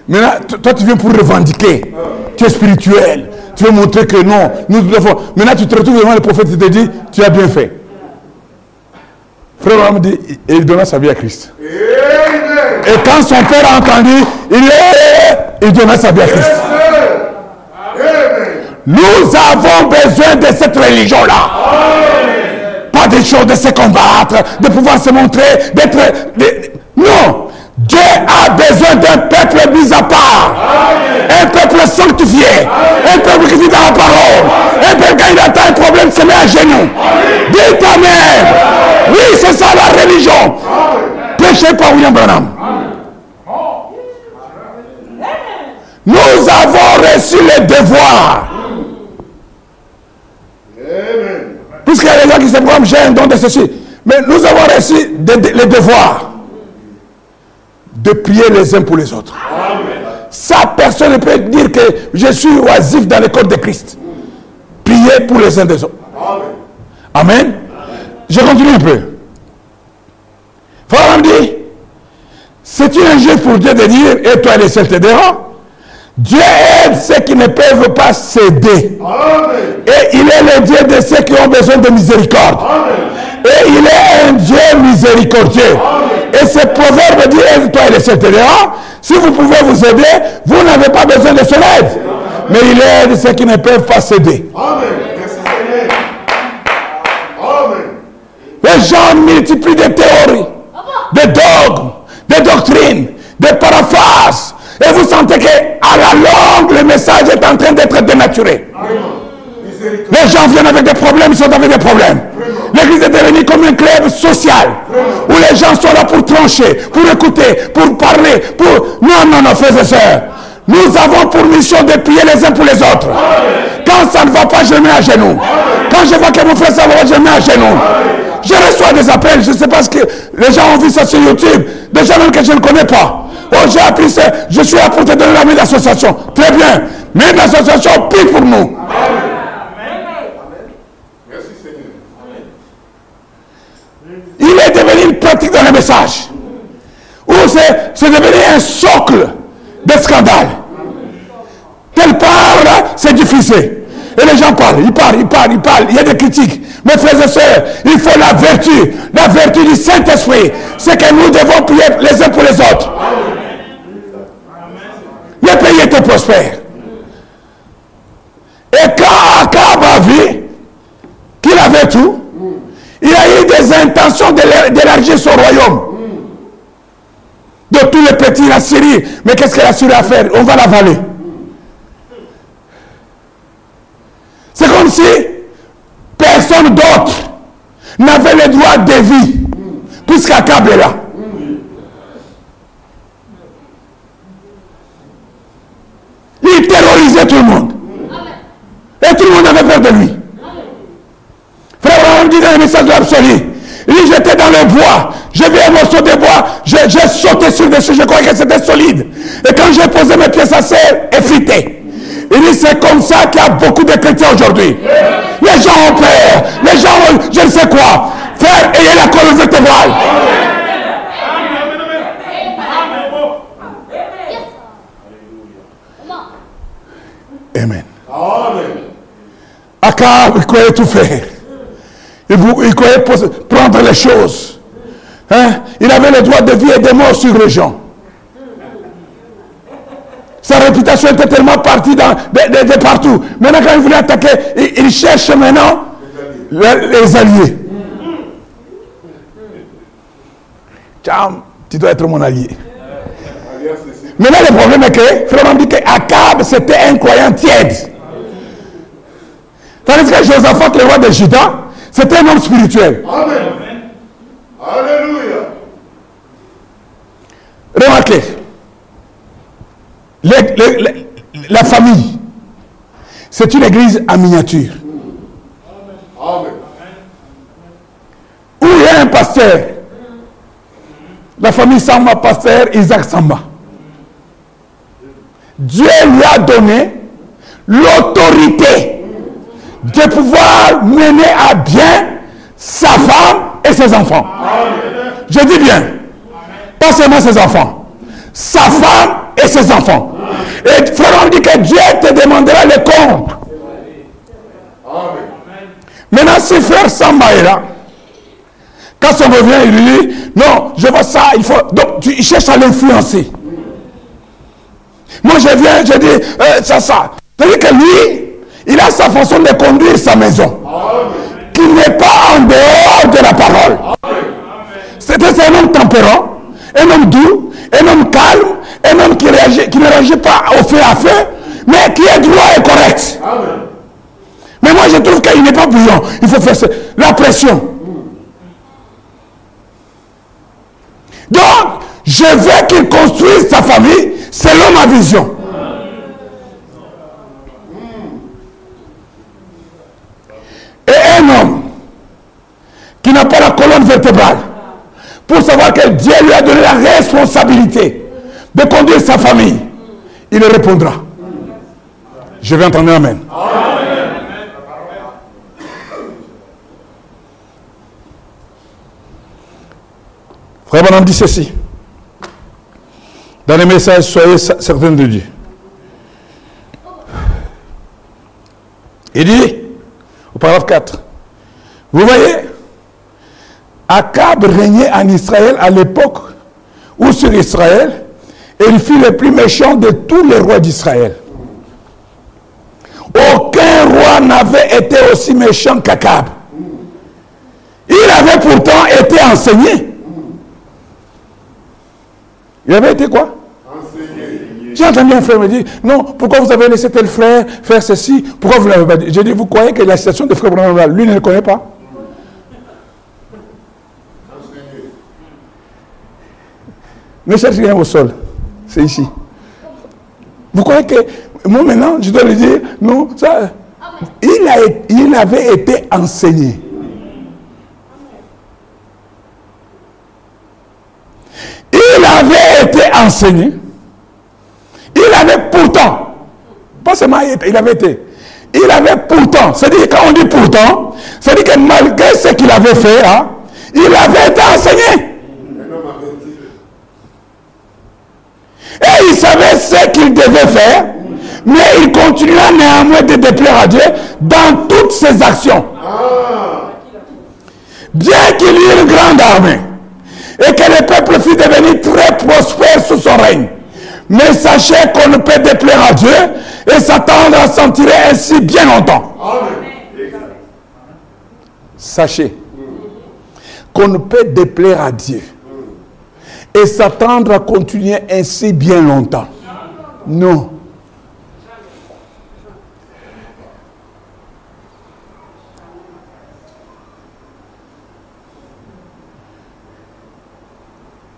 Maintenant, toi, tu viens pour revendiquer. Tu es spirituel. Tu veux montrer que non. Nous devons. Maintenant, tu te retrouves devant le prophète et te dit Tu as bien fait. Frère Abraham dit, il donna sa vie à Christ. Et quand son père a entendu, il, il donna sa vie à Christ. Nous avons besoin de cette religion-là. Pas des choses de se combattre, de pouvoir se montrer, d'être... Non Dieu a besoin d'un peuple mis à part. Un peuple sanctifié. Un peuple qui vit dans la parole. Un peuple quand il attend un problème se met à genoux. Ta mère. Oui, c'est ça la religion. Prêchez par William Branham. Nous avons reçu les devoirs. Puisqu'il y a des gens qui se prennent, j'ai un don de ceci. Mais nous avons reçu les devoirs de prier les uns pour les autres. Ça, personne ne peut dire que je suis oisif dans le corps de Christ. Prier pour les uns des autres. Amen. Je continue un peu. Frère c'est une injuste pour Dieu de dire, et toi les te t'aideront. Dieu aide ceux qui ne peuvent pas céder. Et il est le Dieu de ceux qui ont besoin de miséricorde. Et il est un Dieu miséricordieux. Et ce proverbe dit aide-toi et t'aideront. Si vous pouvez vous aider, vous n'avez pas besoin de son aide. Mais il aide ceux qui ne peuvent pas céder. Les gens multiplient des théories, des dogmes, des doctrines, des paraphrases. Et vous sentez qu'à la longue, le message est en train d'être dénaturé. Les gens viennent avec des problèmes, ils sont avec des problèmes. L'église est devenue comme un club social où les gens sont là pour trancher, pour écouter, pour parler, pour... Non, non, non, frères et sœurs. Nous avons pour mission de prier les uns pour les autres. Quand ça ne va pas, je mets à genoux. Quand je vois que mon frère ça va, je mets à genoux. Je reçois des appels, je ne sais pas ce que les gens ont vu ça sur YouTube, des gens même que je ne connais pas. Oh, j'ai appris je suis là pour te donner la main d'association. Très bien. Mais l'association prie pour nous. Il est devenu une pratique dans le message. Ou c'est devenu un socle scandale. Telle part diffusé. Et les gens parlent, ils parlent, ils parlent, ils parlent. Il y a des critiques. Mes frères et sœurs, il faut la vertu. La vertu du Saint-Esprit. C'est que nous devons prier les uns pour les autres. Les pays étaient prospères. Et quand Akab a qu'il avait tout, il a eu des intentions d'élargir son royaume. Tous les petits, la Syrie. Mais qu'est-ce qu'elle a su à faire On va l'avaler. C'est comme si personne d'autre n'avait le droit de vie, puisqu'Akab est là. Il terrorisait tout le monde. Et tout le monde avait peur de lui. Frère Abraham dit dans le message de l'absolu, il dit j'étais dans le bois, j'ai vu un morceau de bois, j'ai sauté sur dessus, je croyais que c'était solide. Et quand j'ai posé mes pieds, ça s'est effrité. Il dit c'est comme ça qu'il y a beaucoup de chrétiens aujourd'hui. Les gens ont peur, les gens ont quoi. Frère, ayez la colonne vertébrale. Amen. Akab, il croyait tout faire. Il, il croyait prendre les choses. Hein? Il avait le droit de vie et de mort sur les gens. Sa réputation était tellement partie de, partout. Maintenant, quand il voulait attaquer, il, cherche maintenant les, alliés. Tiens, tu dois être mon allié. Maintenant, le problème est que, frère, dit qu'Akab, c'était un croyant tiède. Tandis que Josaphat, le roi de Juda, c'était un homme spirituel. Amen. Alléluia. Remarquez, la famille, c'est une église en miniature. Amen. Où il y a un pasteur, la famille Samba, pasteur Isaac Samba. Dieu lui a donné l'autorité de pouvoir mener à bien sa femme et ses enfants. Je dis bien, pas seulement ses enfants, sa femme et ses enfants. Et frère, on dit que Dieu te demandera le compte. Maintenant, si frère Samba est là, quand ça revient, il lui dit, non, je vois ça, il faut... Donc, tu cherches à l'influencer. Moi, je viens, je dis, euh, ça, ça. C'est-à-dire que lui, il a sa façon de conduire sa maison. Qui n'est pas en dehors de la parole. C'est un homme tempérant, un homme doux, un homme calme, un homme qui, qui ne réagit pas au feu à feu, mais qui est droit et correct. Mais moi, je trouve qu'il n'est pas bouillant. Il faut faire la pression. Donc, je veux qu'il construise sa famille selon ma vision. Et un homme qui n'a pas la colonne vertébrale, pour savoir que Dieu lui a donné la responsabilité de conduire sa famille, il répondra. Je vais entendre Amen. Frère dit ceci. Dans les messages, soyez certains de Dieu. Il dit, au paragraphe 4, vous voyez, Akab régnait en Israël à l'époque où sur Israël, il fut le plus méchant de tous les rois d'Israël. Aucun roi n'avait été aussi méchant qu'Akab. Il avait pourtant été enseigné. Il avait été quoi? J'ai entendu un frère me dire, non, pourquoi vous avez laissé tel frère faire ceci? Pourquoi vous ne l'avez pas dit? J'ai dit, vous croyez que la situation de frère Branham, lui ne le connaît pas? Ne cherchez rien au sol. C'est ici. Vous croyez que moi maintenant, je dois lui dire, non, ça, il, a, il avait été enseigné. Il avait été enseigné. Il avait pourtant, pas seulement il avait été, il avait pourtant, c'est-à-dire quand on dit pourtant, c'est-à-dire que malgré ce qu'il avait fait, hein, il avait été enseigné. Et il savait ce qu'il devait faire, Mais il continua néanmoins de déplaire à Dieu dans toutes ses actions. Bien qu'il eût une grande armée et que le peuple fût devenu très prospère sous son règne. Mais sachez qu'on ne peut déplaire à Dieu et s'attendre à s'en tirer ainsi bien longtemps. Sachez qu'on ne peut déplaire à Dieu et s'attendre à continuer ainsi bien longtemps. Non.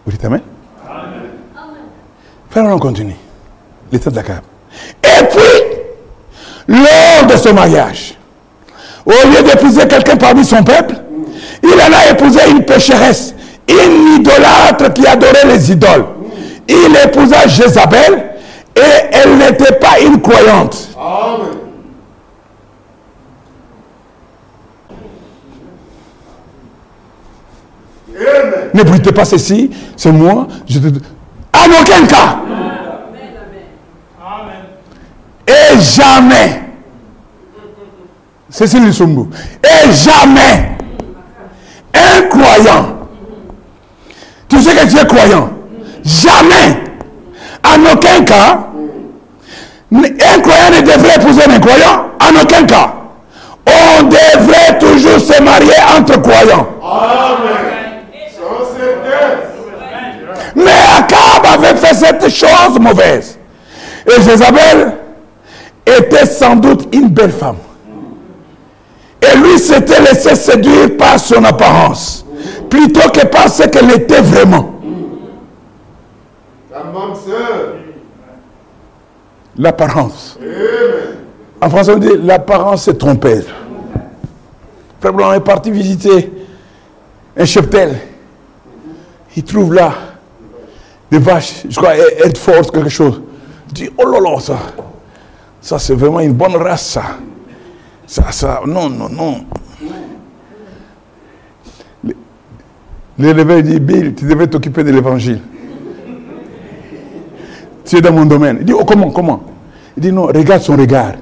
Vous dites Amen? Frère, on continue. L'état cave. Et puis, lors de ce mariage, au lieu d'épouser quelqu'un parmi son peuple, il en a épousé une pécheresse, une idolâtre qui adorait les idoles. Il épousa Jézabel et elle n'était pas une croyante. Amen. Ne brûlez pas ceci, c'est moi. Je te... En aucun cas. Et jamais. C'est le Sombo. Et jamais. Un croyant. Tu sais que tu es croyant. Jamais. En aucun cas. Un croyant ne devrait épouser un croyant. En aucun cas. On devrait toujours se marier entre croyants. Amen. Mais Akab avait fait cette chose mauvaise. Et Jézabel était sans doute une belle femme. Et lui s'était laissé séduire par son apparence, plutôt que par ce qu'elle était vraiment. L'apparence. En français, on dit l'apparence est trompeuse. Frère Blanc est parti visiter un cheptel. Il trouve là des vaches, je crois, Ed Force, quelque chose. Il dit, oh là là, ça, ça c'est vraiment une bonne race, ça. Ça, ça, non, non, non. L'éleveur dit, Bill, tu devais t'occuper de l'évangile. Tu es dans mon domaine. Il dit, oh, comment, comment? Il dit, non, regarde son regard.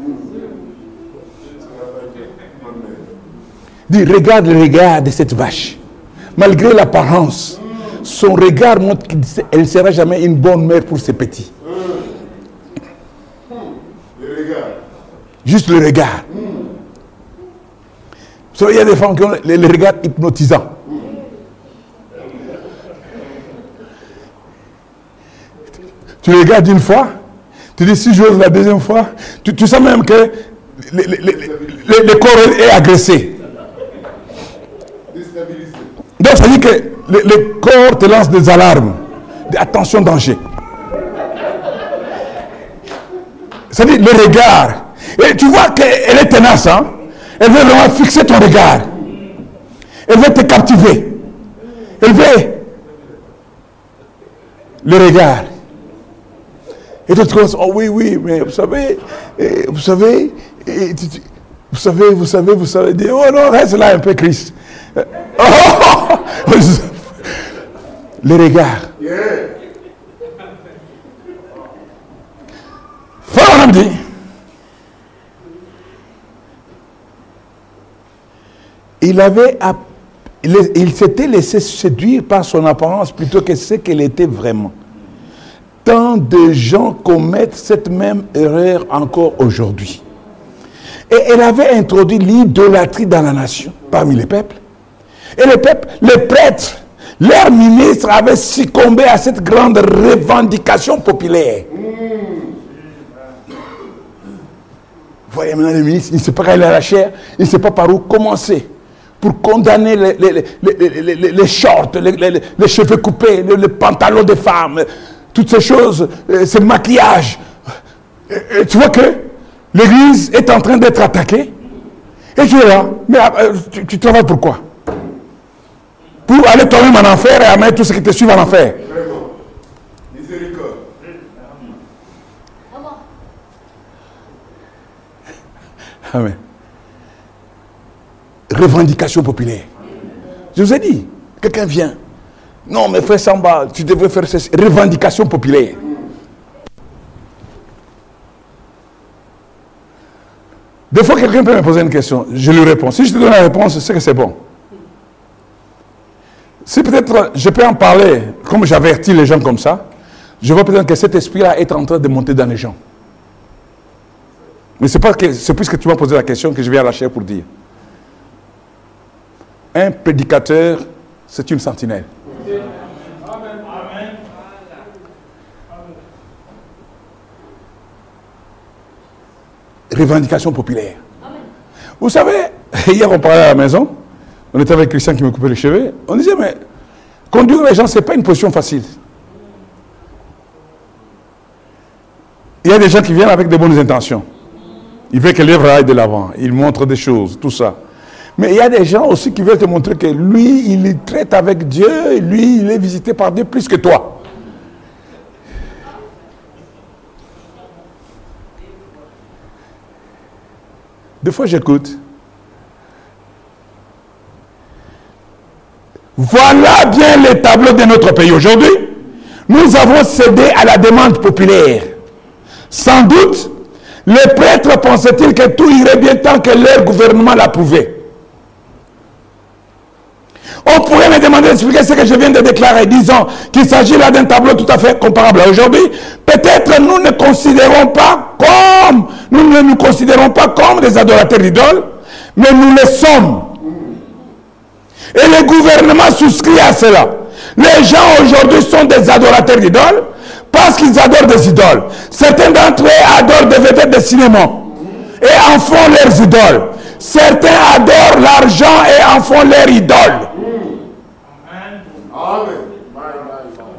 Il dit, regarde le regard de cette vache. Malgré l'apparence, son regard montre qu'elle ne sera jamais une bonne mère pour ses petits. Le regard. Juste le regard. Il y a des femmes qui ont le, le regard hypnotisant. Tu le regardes une fois, tu dis si j'ose la deuxième fois, tu, tu sens même que le, le- corps est agressé. Donc ça dire que le, corps te lance des alarmes. Des- attention, danger. Ça veut dire le regard. Et tu vois qu'elle est tenace. Hein? Elle veut vraiment fixer ton regard. Elle veut te captiver. Elle veut le regard. Et toi tu commences, oh oui, oui, mais vous savez, eh, vous savez, eh, tu- tu- vous savez, vous savez, vous savez, oh non, reste là un peu, Christ. Oh, le regard. Il avait, il s'était laissé séduire par son apparence plutôt que ce qu'elle était vraiment. Tant de gens commettent cette même erreur encore aujourd'hui. Et elle avait introduit l'idolâtrie dans la nation, parmi les peuples. Et les peuples, les prêtres, leurs ministres avaient succombé à cette grande revendication populaire. Vous voyez maintenant le ministre, il ne sait pas quand il a la chair, il ne sait pas par où commencer pour condamner les, les, les, les- shorts, les, cheveux coupés, les, pantalons des femmes, toutes ces choses, euh, ce maquillage. Et- et tu vois que l'église est en train d'être attaquée. Et tu es là, mais euh, tu, tu travailles pour quoi? Pour aller toi-même en enfer et amener tout ce qui te suit en enfer. Amen. Revendication populaire. Je vous ai dit, quelqu'un vient. Non, mais frère Samba, tu devrais faire cette revendication populaire. Des fois, quelqu'un peut me poser une question, je lui réponds. Si je te donne la réponse, c'est que c'est bon. Si peut-être je peux en parler, comme j'avertis les gens comme ça, je vois peut-être que cet esprit-là est en train de monter dans les gens. Mais c'est puisque tu m'as posé la question que je viens lâcher pour dire. Un prédicateur, c'est une sentinelle. Revendication populaire. Vous savez, hier on parlait à la maison, on était avec Christian qui me coupait les cheveux, on disait, mais conduire les gens, ce n'est pas une position facile. Il y a des gens qui viennent avec de bonnes intentions. Ils veulent que l'œuvre aille de l'avant. Ils montrent des choses, tout ça. Mais il y a des gens aussi qui veulent te montrer que lui, il traite avec Dieu, lui, il est visité par Dieu plus que toi. Des fois, j'écoute. Voilà bien les tableaux de notre pays aujourd'hui. Nous avons cédé à la demande populaire. Sans doute, les prêtres pensaient-ils que tout irait bien tant que leur gouvernement l'approuvait. On pourrait me demander d'expliquer ce que je viens de déclarer, disant qu'il s'agit là d'un tableau tout à fait comparable à aujourd'hui. Peut-être nous ne considérons pas comme, nous ne nous considérons pas comme des adorateurs d'idoles, mais nous le sommes. Et le gouvernement souscrit à cela. Les gens aujourd'hui sont des adorateurs d'idoles parce qu'ils adorent des idoles. Certains d'entre eux adorent des vêtements de cinéma et en font leurs idoles. Certains adorent l'argent et en font leur idole.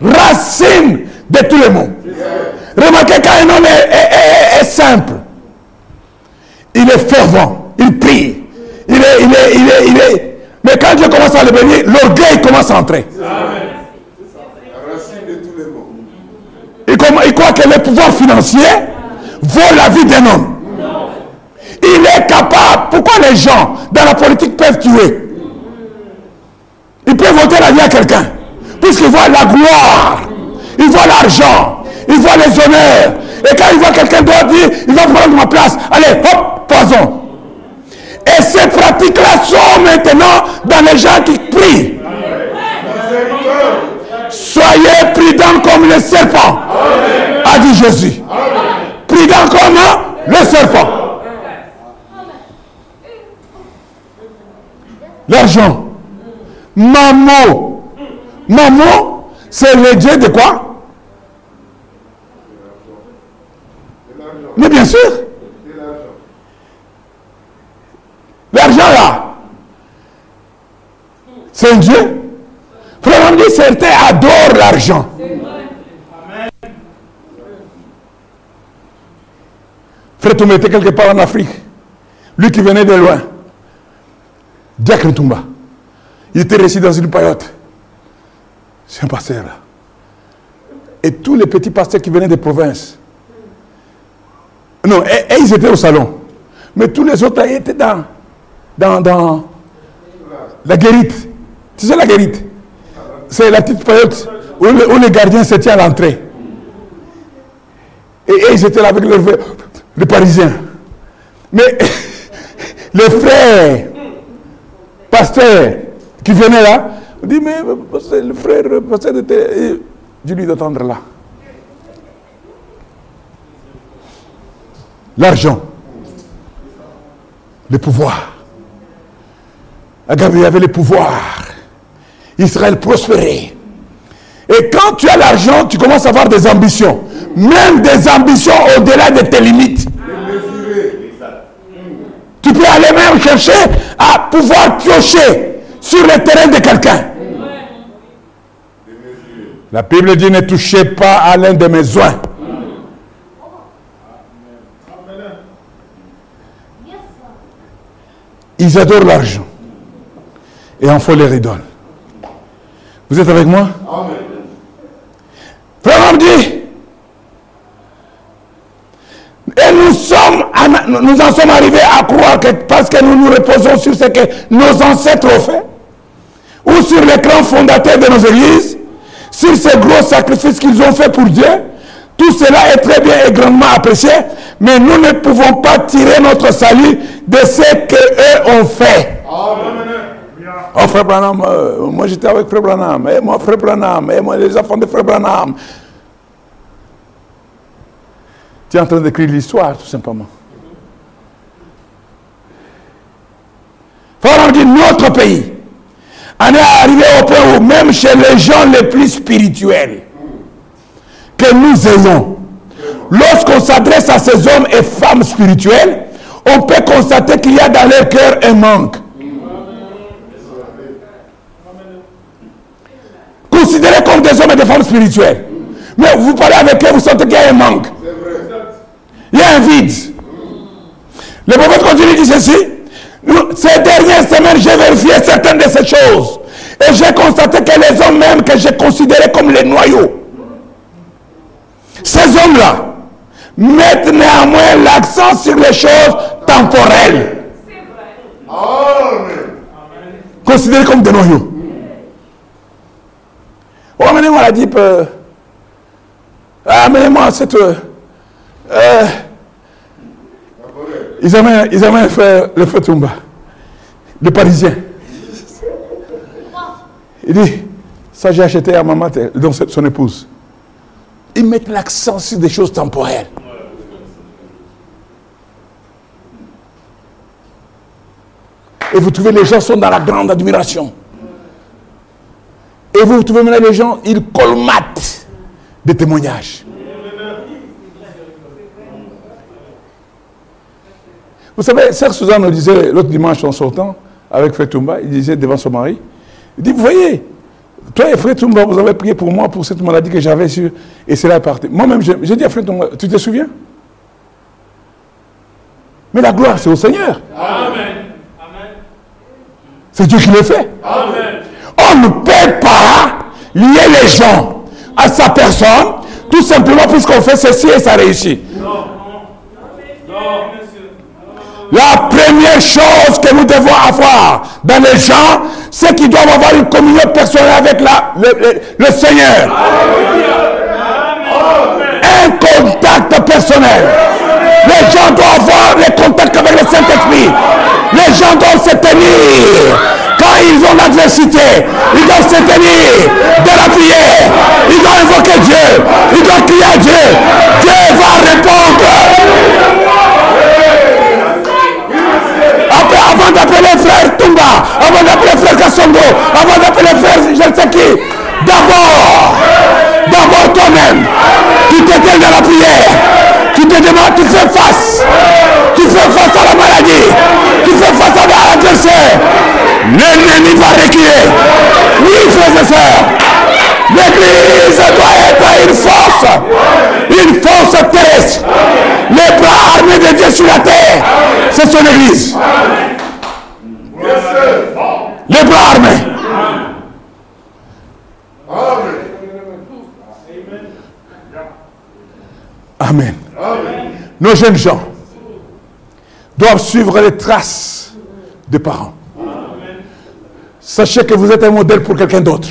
Racine de tous les mots. Remarquez quand un homme est, simple, il est fervent, il prie, il est, il est, il est, il est. Mais quand Dieu commence à le bénir, l'orgueil commence à entrer. Il, il croit que le pouvoir financier vaut la vie d'un homme. Il est capable. Pourquoi les gens dans la politique peuvent tuer? Ils peuvent voter la vie à quelqu'un. Puisqu'ils voient la gloire. Ils voient l'argent. Ils voient les honneurs. Et quand ils voient quelqu'un d'autre dire, il va prendre ma place. Allez, hop, poison. Et ces pratiques-là sont maintenant dans les gens qui prient. Soyez prudents comme le serpent, a dit Jésus. Prudents comme le serpent. L'argent. Maman. Maman, c'est le Dieu de quoi? Mais bien sûr. L'argent là, c'est un Dieu. Frère, dit certains adorent l'argent. Frère Toumba était quelque part en Afrique. Lui qui venait de loin. Diacre Toumba. Il était resté dans une paillote. C'est un pasteur là. Et tous les petits pasteurs qui venaient des provinces. Non, et, ils étaient au salon. Mais tous les autres étaient dans, dans, dans la guérite. Tu sais la guérite? C'est la petite période où, les gardiens se tiennent à l'entrée. Et, ils étaient là avec les Parisiens. Mais les frères, pasteurs qui venaient là, on dit, mais le frère, pasteur était... Je lui d'attendre là. L'argent, le pouvoir. Y avait le pouvoir. Israël prospérait. Et quand tu as l'argent, tu commences à avoir des ambitions. Même des ambitions au-delà de tes limites. Tu peux aller même chercher à pouvoir piocher sur le terrain de quelqu'un. La Bible dit ne touchez pas à l'un de mes oins. Ils adorent l'argent. Et en font les idoles. Vous êtes avec moi? Amen. Frère dit, et nous, sommes, nous en sommes arrivés à croire que parce que nous nous reposons sur ce que nos ancêtres ont fait, ou sur l'écran fondateur de nos églises, sur ces gros sacrifices qu'ils ont fait pour Dieu, Tout cela est très bien et grandement apprécié, mais nous ne pouvons pas tirer notre salut de ce qu'eux ont fait. Oh, frère Branham, euh, moi j'étais avec frère Branham, et moi frère Branham, et moi les enfants de frère Branham. Tu es en train d'écrire l'histoire, tout simplement. Frère, dit notre pays. On est arrivé au point où même chez les gens les plus spirituels que nous ayons, lorsqu'on s'adresse à ces hommes et femmes spirituels, on peut constater qu'il y a dans leur cœur un manque. Considérés comme des hommes et des femmes spirituels. Mais vous parlez avec eux, vous sentez qu'il y a un manque. Il y a un vide. Le prophète continue dit ceci. Ces dernières semaines, j'ai vérifié certaines de ces choses. Et j'ai constaté que les hommes même que j'ai considérés comme les noyaux, ces hommes-là mettent néanmoins l'accent sur les choses temporelles. Considérés comme des noyaux. Amenez-moi la. Euh, amenez-moi cette. Euh, ils amènent, ils le feu Tumba, le Parisien. Il dit, ça j'ai acheté à maman, donc son épouse. Ils mettent l'accent sur des choses temporaires. Et vous trouvez les gens sont dans la grande admiration. Et vous trouvez maintenant les gens, ils colmatent des témoignages. Vous savez, Serge Suzanne nous disait l'autre dimanche en sortant avec Frère Toumba, il disait devant son mari, il dit, vous voyez, toi et Frère Toumba, vous avez prié pour moi pour cette maladie que j'avais sur... Et cela est parti. Moi-même, j'ai dit à Frère Toumba, tu te souviens? Mais la gloire, c'est au Seigneur. Amen. C'est Dieu qui le fait. Amen. Ne peut pas lier les gens à sa personne, tout simplement puisqu'on fait ceci et ça réussit. La première chose que nous devons avoir dans les gens, c'est qu'ils doivent avoir une communion personnelle avec la, le, Seigneur. Un contact personnel. Les gens doivent avoir les contacts avec le Saint-Esprit. Les gens doivent se tenir. Quand ils ont l'adversité, ils doivent se tenir de la prière. Ils doivent invoquer Dieu. Ils doivent crier à Dieu. Dieu va répondre. avant d'appeler frère Tumba, avant d'appeler frère Kassongo, avant d'appeler frère je ne sais qui, d'abord, d'abord toi-même, tu t'éteins dans la prière, te demandes, tu fais face, tu fais face à la maladie, tu fais face à l'adversaire, l'ennemi va reculer. Oui, frères et sœurs, l'église doit être une force, une force terrestre. Les bras armés de Dieu sur la terre, c'est son église. Les bras armés. Amen. Nos jeunes gens doivent suivre les traces des parents. Sachez que vous êtes un modèle pour quelqu'un d'autre.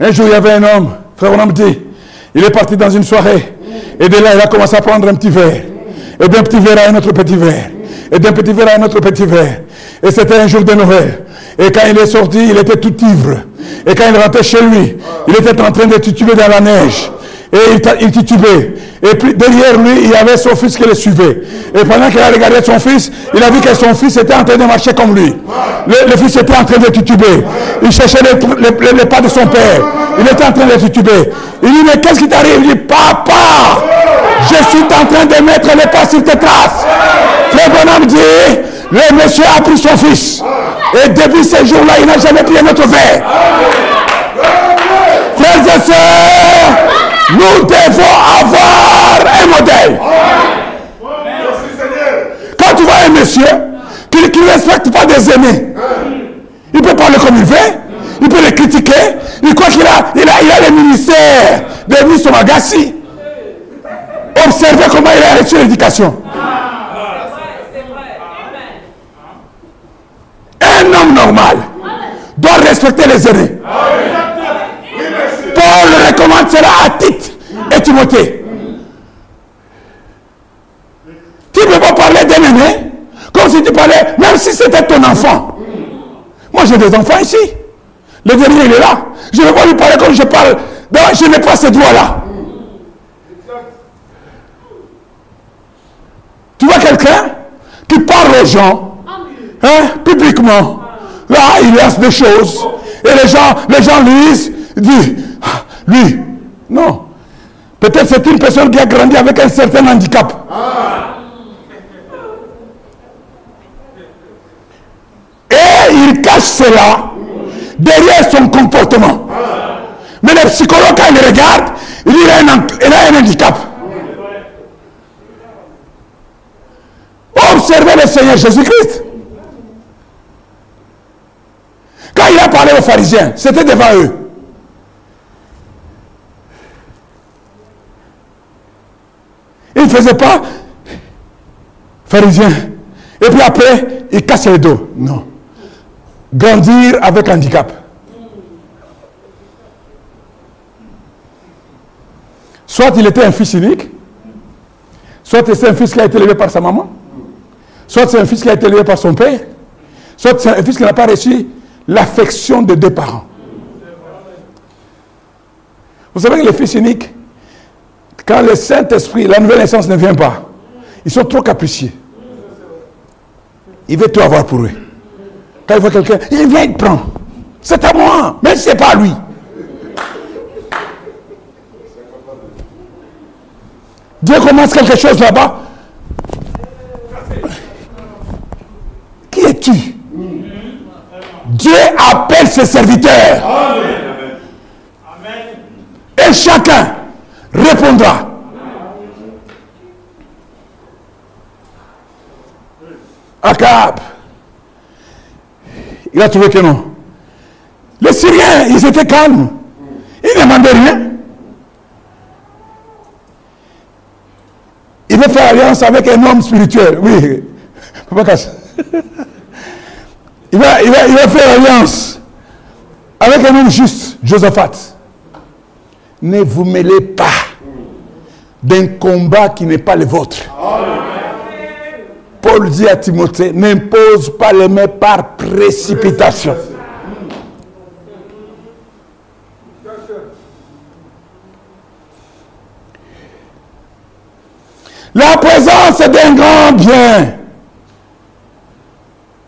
Un jour, il y avait un homme, frère on dit, il est parti dans une soirée, et de là, il a commencé à prendre un petit verre, et d'un petit verre à un autre petit verre et d'un petit verre à un autre petit verre. Et c'était un jour de Noël. Et quand il est sorti, il était tout ivre. Et quand il rentrait chez lui, il était en train de tituber dans la neige. Et il, titubait. Et puis derrière lui, il y avait son fils qui le suivait. Et pendant qu'il a regardé son fils, il a vu que son fils était en train de marcher comme lui. Le, fils était en train de tituber. Il cherchait les, pas de son père. Il était en train de tituber. Il dit, mais qu'est-ce qui t'arrive? Il dit, papa, je suis en train de mettre les pas sur tes traces. Frère Bonhomme dit, le monsieur a pris son fils. Et depuis ce jour-là, il n'a jamais pris un autre verre. Frères et sœurs, nous devons avoir un modèle. Quand tu vois un monsieur qui ne respecte pas des aînés, il peut parler comme il veut, il peut les critiquer, il croit qu'il a, il a, il a le ministère de ministre Magassi. Observez comment il a reçu l'éducation. Un homme normal doit respecter les aînés. Paul recommande cela à Tite et Timothée. Tu ne peux pas parler d'un aîné comme si tu parlais, même si c'était ton enfant. Moi, j'ai des enfants ici. Le dernier, il est là. Je ne vais pas lui parler comme je parle. Je n'ai pas ce droit-là. Tu vois quelqu'un qui parle aux gens, hein, publiquement. Là, il lance des choses. Et les gens, les gens lisent, disent, ah, lui, non. Peut-être c'est une personne qui a grandi avec un certain handicap. Et il cache cela derrière son comportement. Mais le psychologue, quand il regarde, il dit il a un, handicap. Observez le Seigneur Jésus-Christ. Quand il a parlé aux pharisiens, c'était devant eux. Il ne faisait pas pharisien. Et puis après, il casse les dos. Non. Grandir avec handicap. Soit il était un fils unique, soit c'est un fils qui a été élevé par sa maman, soit c'est un fils qui a été élevé par son père, soit c'est un fils qui n'a pas reçu l'affection de deux parents. Vous savez que les fils uniques, quand le Saint-Esprit, la nouvelle naissance ne vient pas, ils sont trop capricieux. Il veut tout avoir pour eux. Quand il voit quelqu'un, il vient, il prend. C'est à moi, mais ce n'est pas à lui. Dieu commence quelque chose là-bas. Qui es-tu? Dieu appelle ses serviteurs. Et chacun répondra. Il a trouvé que non. Les Syriens, ils étaient calmes. Ils ne demandaient rien. Il veut faire alliance avec un homme spirituel. Oui. Il va, il, va, il va faire alliance avec un homme juste, Josaphat. Ne vous mêlez pas d'un combat qui n'est pas le vôtre. Paul dit à Timothée, n'impose pas les mains par précipitation. La présence d'un grand bien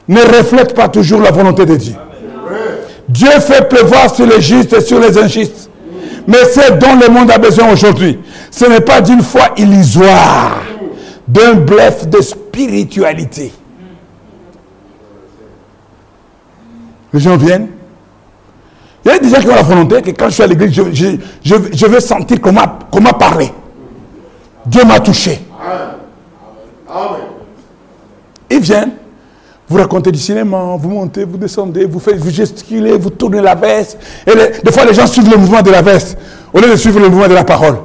ne reflète pas toujours la volonté de Dieu. Dieu fait pleuvoir sur les justes et sur les injustes. Mais c'est dont le monde a besoin aujourd'hui. Ce n'est pas d'une foi illusoire, d'un bluff de spiritualité. Les gens viennent. Il y a des gens qui ont la volonté que quand je suis à l'église, je, veux sentir comment, comment parler. Dieu m'a touché. Ils viennent, vous racontez du cinéma, vous montez, vous descendez, vous faites, vous gesticulez, vous tournez la veste. Et des fois, les gens suivent le mouvement de la veste au lieu de suivre le mouvement de la parole.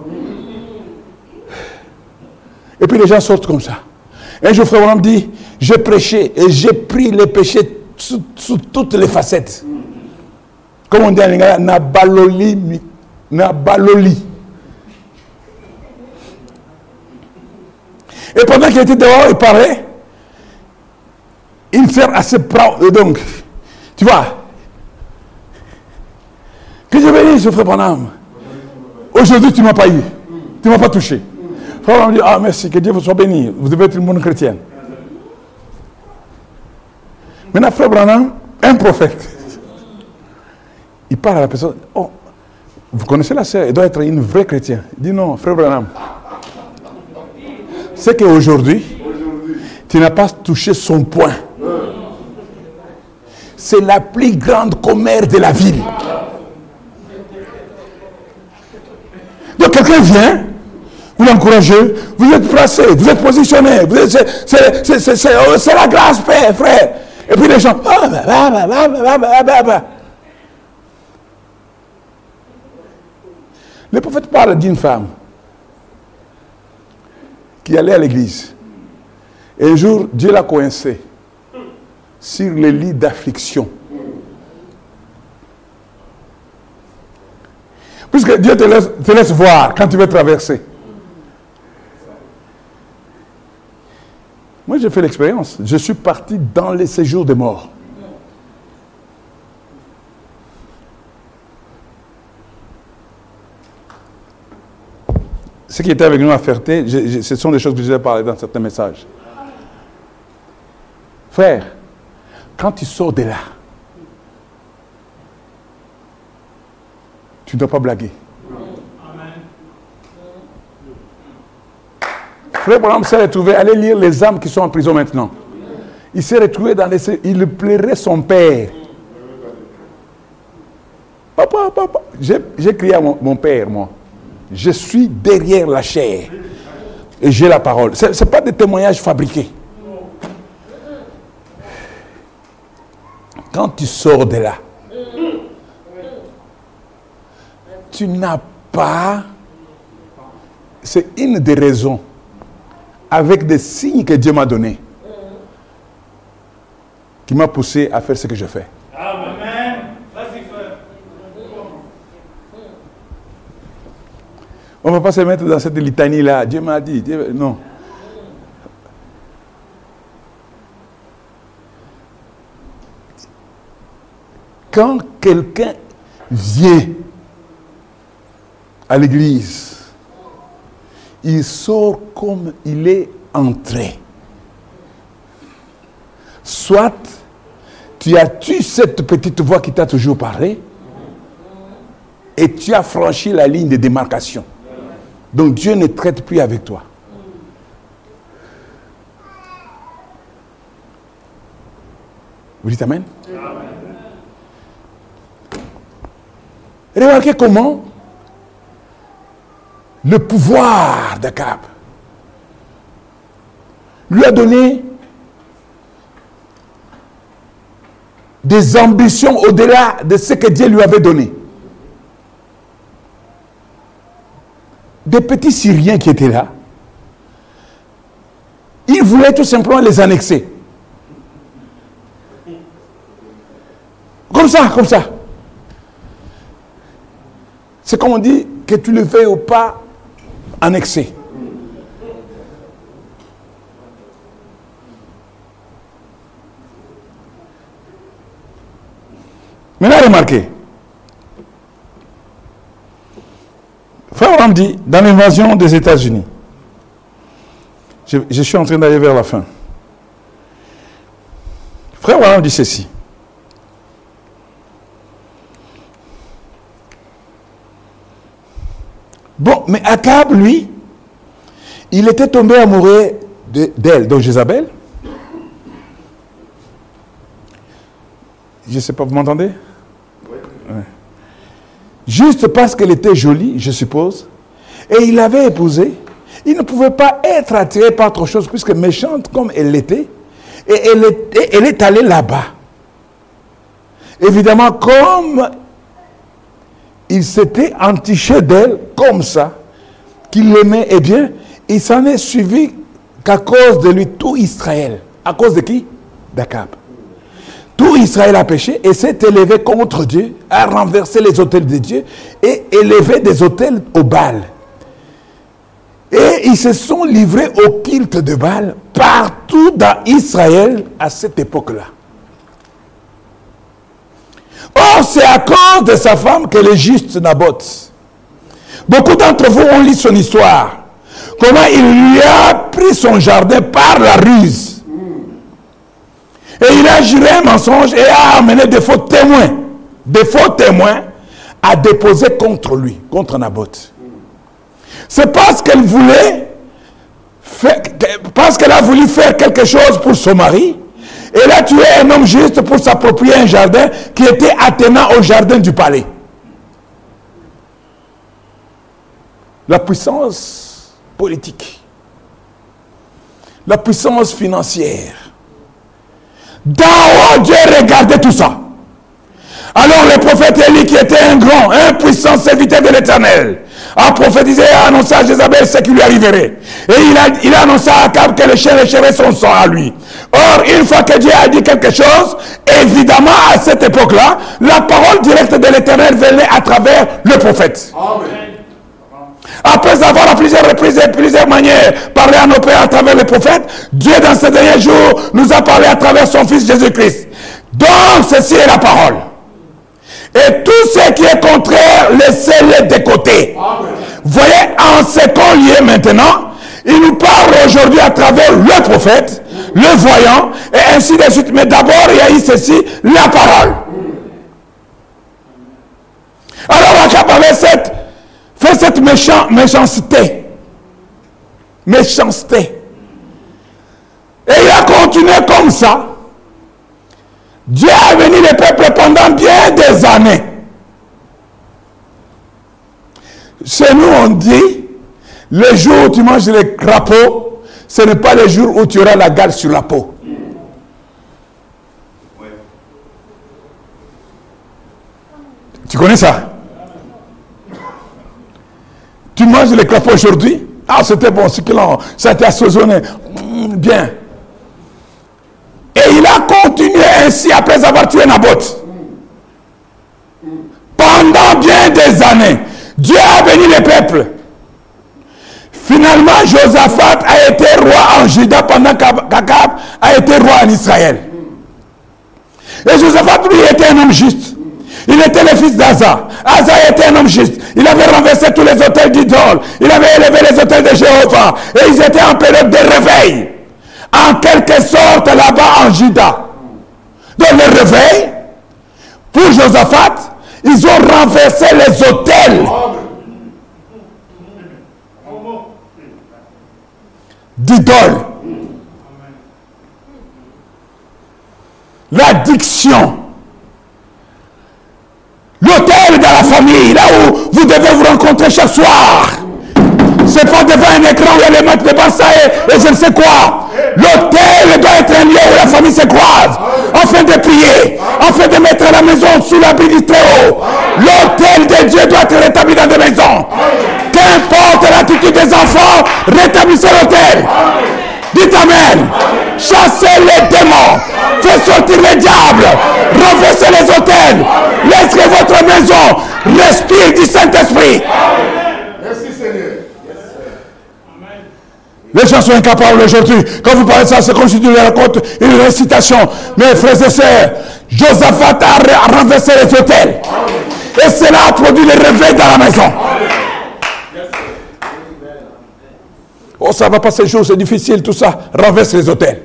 Et puis les gens sortent comme ça. Un jour, frère me dit, j'ai prêché et j'ai pris les péchés sous, toutes les facettes. Comme on dit en anglais, nabaloli, nabaloli. Et pendant qu'il était dehors, il parlait. Il sert assez proud. Et donc, tu vois, que je bénisse, frère Bonhomme? Aujourd'hui, tu ne m'as pas eu. Tu ne m'as pas touché. Frère me dit, ah merci, que Dieu vous soit béni. Vous devez être une bonne chrétienne. Maintenant, frère Branham, un prophète, il parle à la personne, oh, vous connaissez la sœur, elle doit être une vraie chrétienne. Il dit non, frère Branham, c'est qu'aujourd'hui, tu n'as pas touché son point. C'est la plus grande commère de la ville. Donc quelqu'un vient, vous l'encouragez, vous êtes placé, vous êtes positionné, c'est la grâce, frère. Et puis les gens, le prophète parle d'une femme qui allait à l'église. Et un jour, Dieu l'a coincé sur le lit d'affliction. Puisque que Dieu te laisse, te laisse voir quand tu veux traverser. Moi, j'ai fait l'expérience. Je suis parti dans les séjours des morts. Ce qui était avec nous à Ferté, ce sont des choses que je ai parlé dans certains messages. Frère, quand tu sors de là, tu ne dois pas blaguer. Frère Branham s'est retrouvé, allez lire les âmes qui sont en prison maintenant. Il s'est retrouvé dans les... Il plairait son père. Papa, papa. J'ai j'ai crié à mon, mon père, moi. Je suis derrière la chair. Et j'ai la parole. Ce n'est pas des témoignages fabriqués. Quand tu sors de là, tu n'as pas... C'est une des raisons, avec des signes que Dieu m'a donnés, qui m'a poussé à faire ce que je fais. Amen. On ne va pas se mettre dans cette litanie-là. Dieu m'a dit. Dieu- Non. Quand quelqu'un vient à l'église, il sort comme il est entré. Soit tu as tué cette petite voix qui t'a toujours parlé? Et tu as franchi la ligne de démarcation. Donc Dieu ne traite plus avec toi. Vous dites Amen Remarquez comment le pouvoir d'Akab lui a donné des ambitions au-delà de ce que Dieu lui avait donné. Des petits Syriens qui étaient là, il voulait tout simplement les annexer. Comme ça, comme ça. C'est comme on dit que tu le veuilles ou pas annexer. Maintenant, remarquez. Frère Abraham dit, dans l'invasion des États-Unis, je, suis en train d'aller vers la fin. Frère Abraham dit ceci. Bon, mais Akab, lui, il était tombé amoureux de- d'elle, donc Jézabel. Je ne sais pas, vous m'entendez? Ouais. Juste parce qu'elle était jolie, je suppose, et il l'avait épousée, il ne pouvait pas être attiré par autre chose, puisque méchante comme elle l'était, et elle est, et elle est allée là-bas. Évidemment, comme il s'était entiché d'elle comme ça, qu'il l'aimait, eh bien, il s'en est suivi qu'à cause de lui, tout Israël. À cause de qui? D'Akab. Tout Israël a péché et s'est élevé contre Dieu, a renversé les autels de Dieu et élevé des autels au Baal. Et ils se sont livrés au culte de Baal partout dans Israël à cette époque-là. Or, c'est à cause de sa femme que le juste Naboth. Beaucoup d'entre vous ont lu son histoire. Comment il lui a pris son jardin par la ruse. Et il a juré un mensonge et a amené des faux témoins. Des faux témoins à déposer contre lui, contre Naboth. C'est parce qu'elle voulait faire- parce qu'elle a voulu faire quelque chose pour son mari. Elle a tué un homme juste pour s'approprier un jardin qui était attenant au jardin du palais. La puissance politique, la puissance financière. D'en haut, Dieu regardait tout ça. Alors le prophète Élie, qui était un grand, un puissant serviteur de l'Éternel, a prophétisé et a annoncé à Jézabel ce qui lui arriverait. Et il a, il a annoncé à Akab que le chien lécherait son sang à lui. Or, une fois que Dieu a dit quelque chose, évidemment, à cette époque-là, la parole directe de l'Éternel venait à travers le prophète. Après avoir à plusieurs reprises et plusieurs manières parlé à nos pères à travers les prophètes, Dieu dans ces derniers jours nous a parlé à travers son Fils Jésus-Christ. Donc, ceci est la parole. Et tout ce qui est contraire, laissez-le de côté. Voyez, en ce qu'on lié maintenant, il nous parle aujourd'hui à travers le prophète, le voyant, et ainsi de suite. Mais d'abord, il y a eu ceci, la parole. Alors, Akab avait cette, fait cette méchant, méchanceté. Méchanceté. Et il a continué comme ça. Dieu a béni le peuple pendant bien des années. Chez nous, on dit, le jour où tu manges les crapauds, ce n'est pas le jour où tu auras la gale sur la peau. Tu connais ça? Tu manges les crapauds aujourd'hui? Ah, c'était bon, a été assaisonné. Mmh, bien. Et il a continué ainsi après avoir tué Naboth. Pendant bien des années, Dieu a béni le peuple. Finalement, Josaphat a été roi en Juda pendant qu'Akab a été roi en Israël. Et Josaphat, lui, était un homme juste. Il était le fils d'Aza. Asa était un homme juste. Il avait renversé tous les hôtels d'idoles. Il avait élevé les hôtels de Jéhovah. Et ils étaient en période de réveil. En quelque sorte, là-bas en Juda. Dans le réveil, pour Josaphat, ils ont renversé les hôtels. D'idoles. L'addiction. L'hôtel de la famille, là où vous devez vous rencontrer chaque soir. Pas devant un écran où il y a les de Barça et, et je ne sais quoi. L'hôtel doit être un lieu où la famille se croise, afin de prier, afin de mettre la maison sous l'abri du Très-Haut. L'hôtel de Dieu doit être rétabli dans des maisons. Qu'importe l'attitude des enfants, rétablissez l'hôtel. Dites Amen. Chassez les démons. Faites sortir les diables. Renversez les hôtels. Laissez votre maison. Respire du Saint-Esprit. Merci Seigneur. Les gens sont incapables aujourd'hui. Quand vous parlez de ça, c'est comme si tu leur racontes une récitation. Mais frères et sœurs, Josaphat a renversé les hôtels. Et cela a produit le réveil dans la maison. Oh, ça va pas ces jours, c'est difficile, tout ça. Renverse les hôtels.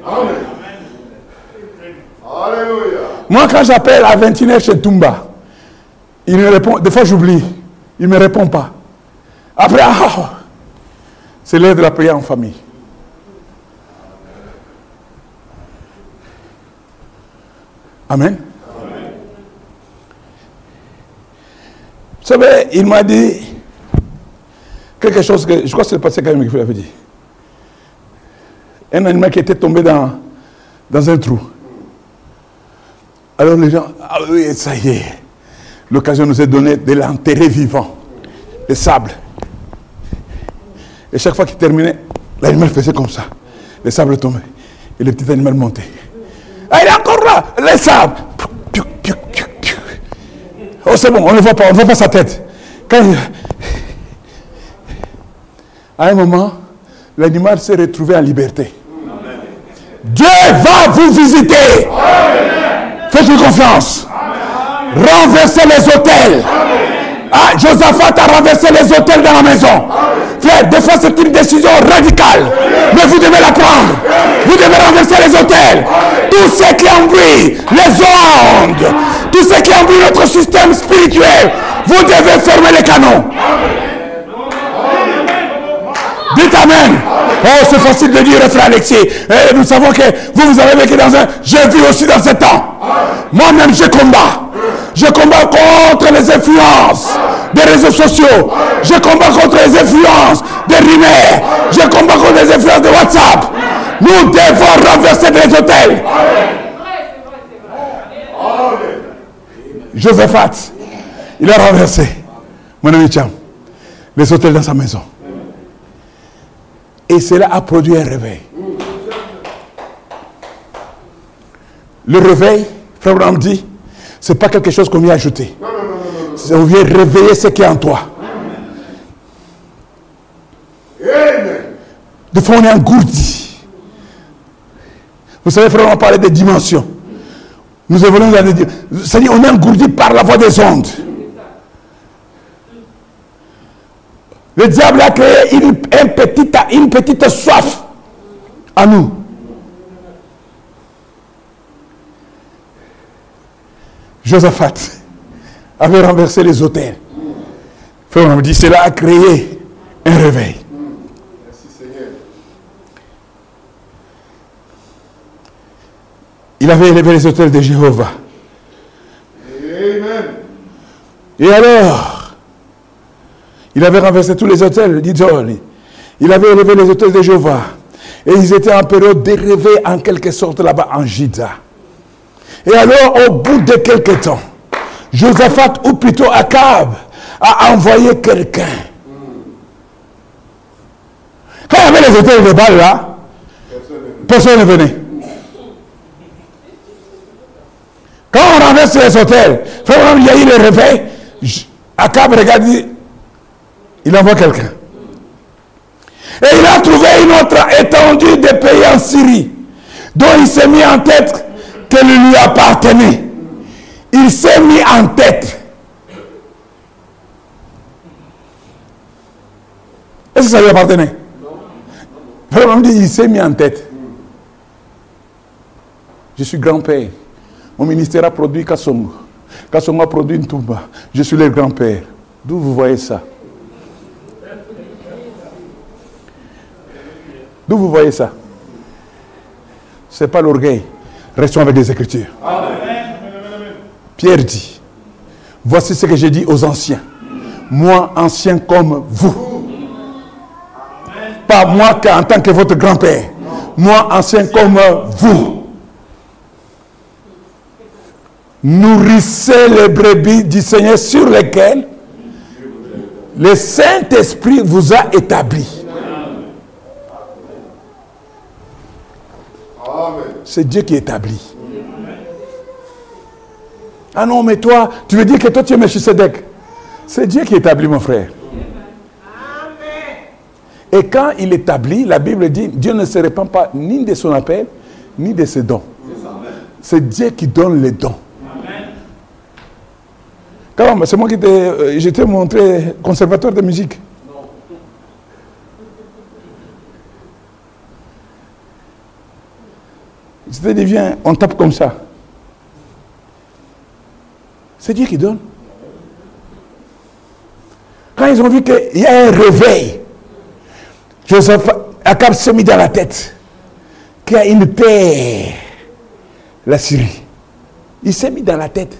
Moi, quand j'appelle à 21h chez Tumba, il me répond, des fois j'oublie, il ne me répond pas. Après, ah, c'est l'heure de la prière en famille. Amen. Vous savez, il m'a dit quelque chose que je crois que c'est le passé quand même qu'il avait dit. Un animal qui était tombé dans, dans un trou. Alors les gens, ah oui, ça y est, l'occasion nous est donnée de l'enterrer vivant, le sable. Et chaque fois qu'il terminait, l'animal faisait comme ça. Le sable tombait. Et le petit animal montait. Ah, il est encore là, le sable. Oh, c'est bon, on ne voit pas, on ne voit pas sa tête. À un moment, l'animal s'est retrouvé en liberté. Dieu va vous visiter. Faites-lui confiance. Renversez les hôtels. Ah, Josaphat a renversé les hôtels dans la maison. Frère, des fois c'est une décision radicale. Mais vous devez la prendre. Vous devez renverser les hôtels. Tout ce qui embrouille les ondes, tout ce qui embrouille notre système spirituel, vous devez fermer les canons. Dites Amen. Oh, c'est facile de dire, frère Alexis. Eh, nous savons que vous, vous avez vécu dans un... J'ai vu aussi dans ce temps. Moi-même, je combat. Je combats contre les influences des réseaux sociaux. Je combats contre les influences des rumeurs. Je combats contre les influences de WhatsApp. Nous devons renverser les hôtels. Josaphat, il a renversé, mon ami Cham, les hôtels dans sa maison. Et cela a produit un réveil. Le réveil, Frère Abraham dit, ce n'est pas quelque chose qu'on vient ajouter. On vient réveiller ce qui est en toi. Des fois, on est engourdi. Vous savez, frère, on parlait des dimensions. Nous évoluons dans des dimensions. On est engourdi par la voie des ondes. Le diable a créé une, un petit- une petite soif à nous. Josaphat avait renversé les hôtels. Frère, on me dit, cela a créé un réveil. Il avait élevé les hôtels de Jéhovah. Et alors, il avait renversé tous les hôtels d'idoles. Il avait élevé les hôtels de Jéhovah. Et ils étaient en période de réveil en quelque sorte là-bas en Jida. Et alors, au bout de quelques temps, Josaphat, ou plutôt Akab, a envoyé quelqu'un. Quand il y avait les hôtels de Baal là, personne ne venait. Quand on renverse les hôtels, il y a eu le réveil. Akab regarde, dit, il envoie quelqu'un. Et il a trouvé une autre étendue de pays en Syrie, dont il s'est mis en tête qu'elle lui appartenait. Il s'est mis en tête. Est-ce que ça lui appartenait? Il s'est mis en tête. Je suis grand-père. Mon ministère a produit Kassongo. Kassongo a produit Ntumba. Je suis le grand-père. D'où vous voyez ça? D'où vous voyez ça? Ce n'est pas l'orgueil. Restons avec les Écritures. Pierre dit, voici ce que j'ai dit aux anciens. Moi, ancien comme vous. Pas moi qu'en tant que votre grand-père. Moi, ancien comme vous. Nourrissez les brebis du Seigneur sur lesquelles le Saint-Esprit vous a établi. C'est Dieu qui établit. Ah non, mais toi, tu veux dire que toi tu es Melchisedec. C'est Dieu qui établit, mon frère. Et quand il établit, la Bible dit, Dieu ne se répand pas ni de son appel, ni de ses dons. C'est Dieu qui donne les dons. Quand c'est moi qui t'ai, euh, t'ai montré conservateur de musique. Viens, on tape comme ça. C'est Dieu qui donne. Quand ils ont vu qu'il y a un réveil, Joseph Akab s'est mis dans la tête qu'il y a une terre, la Syrie. Il s'est mis dans la tête.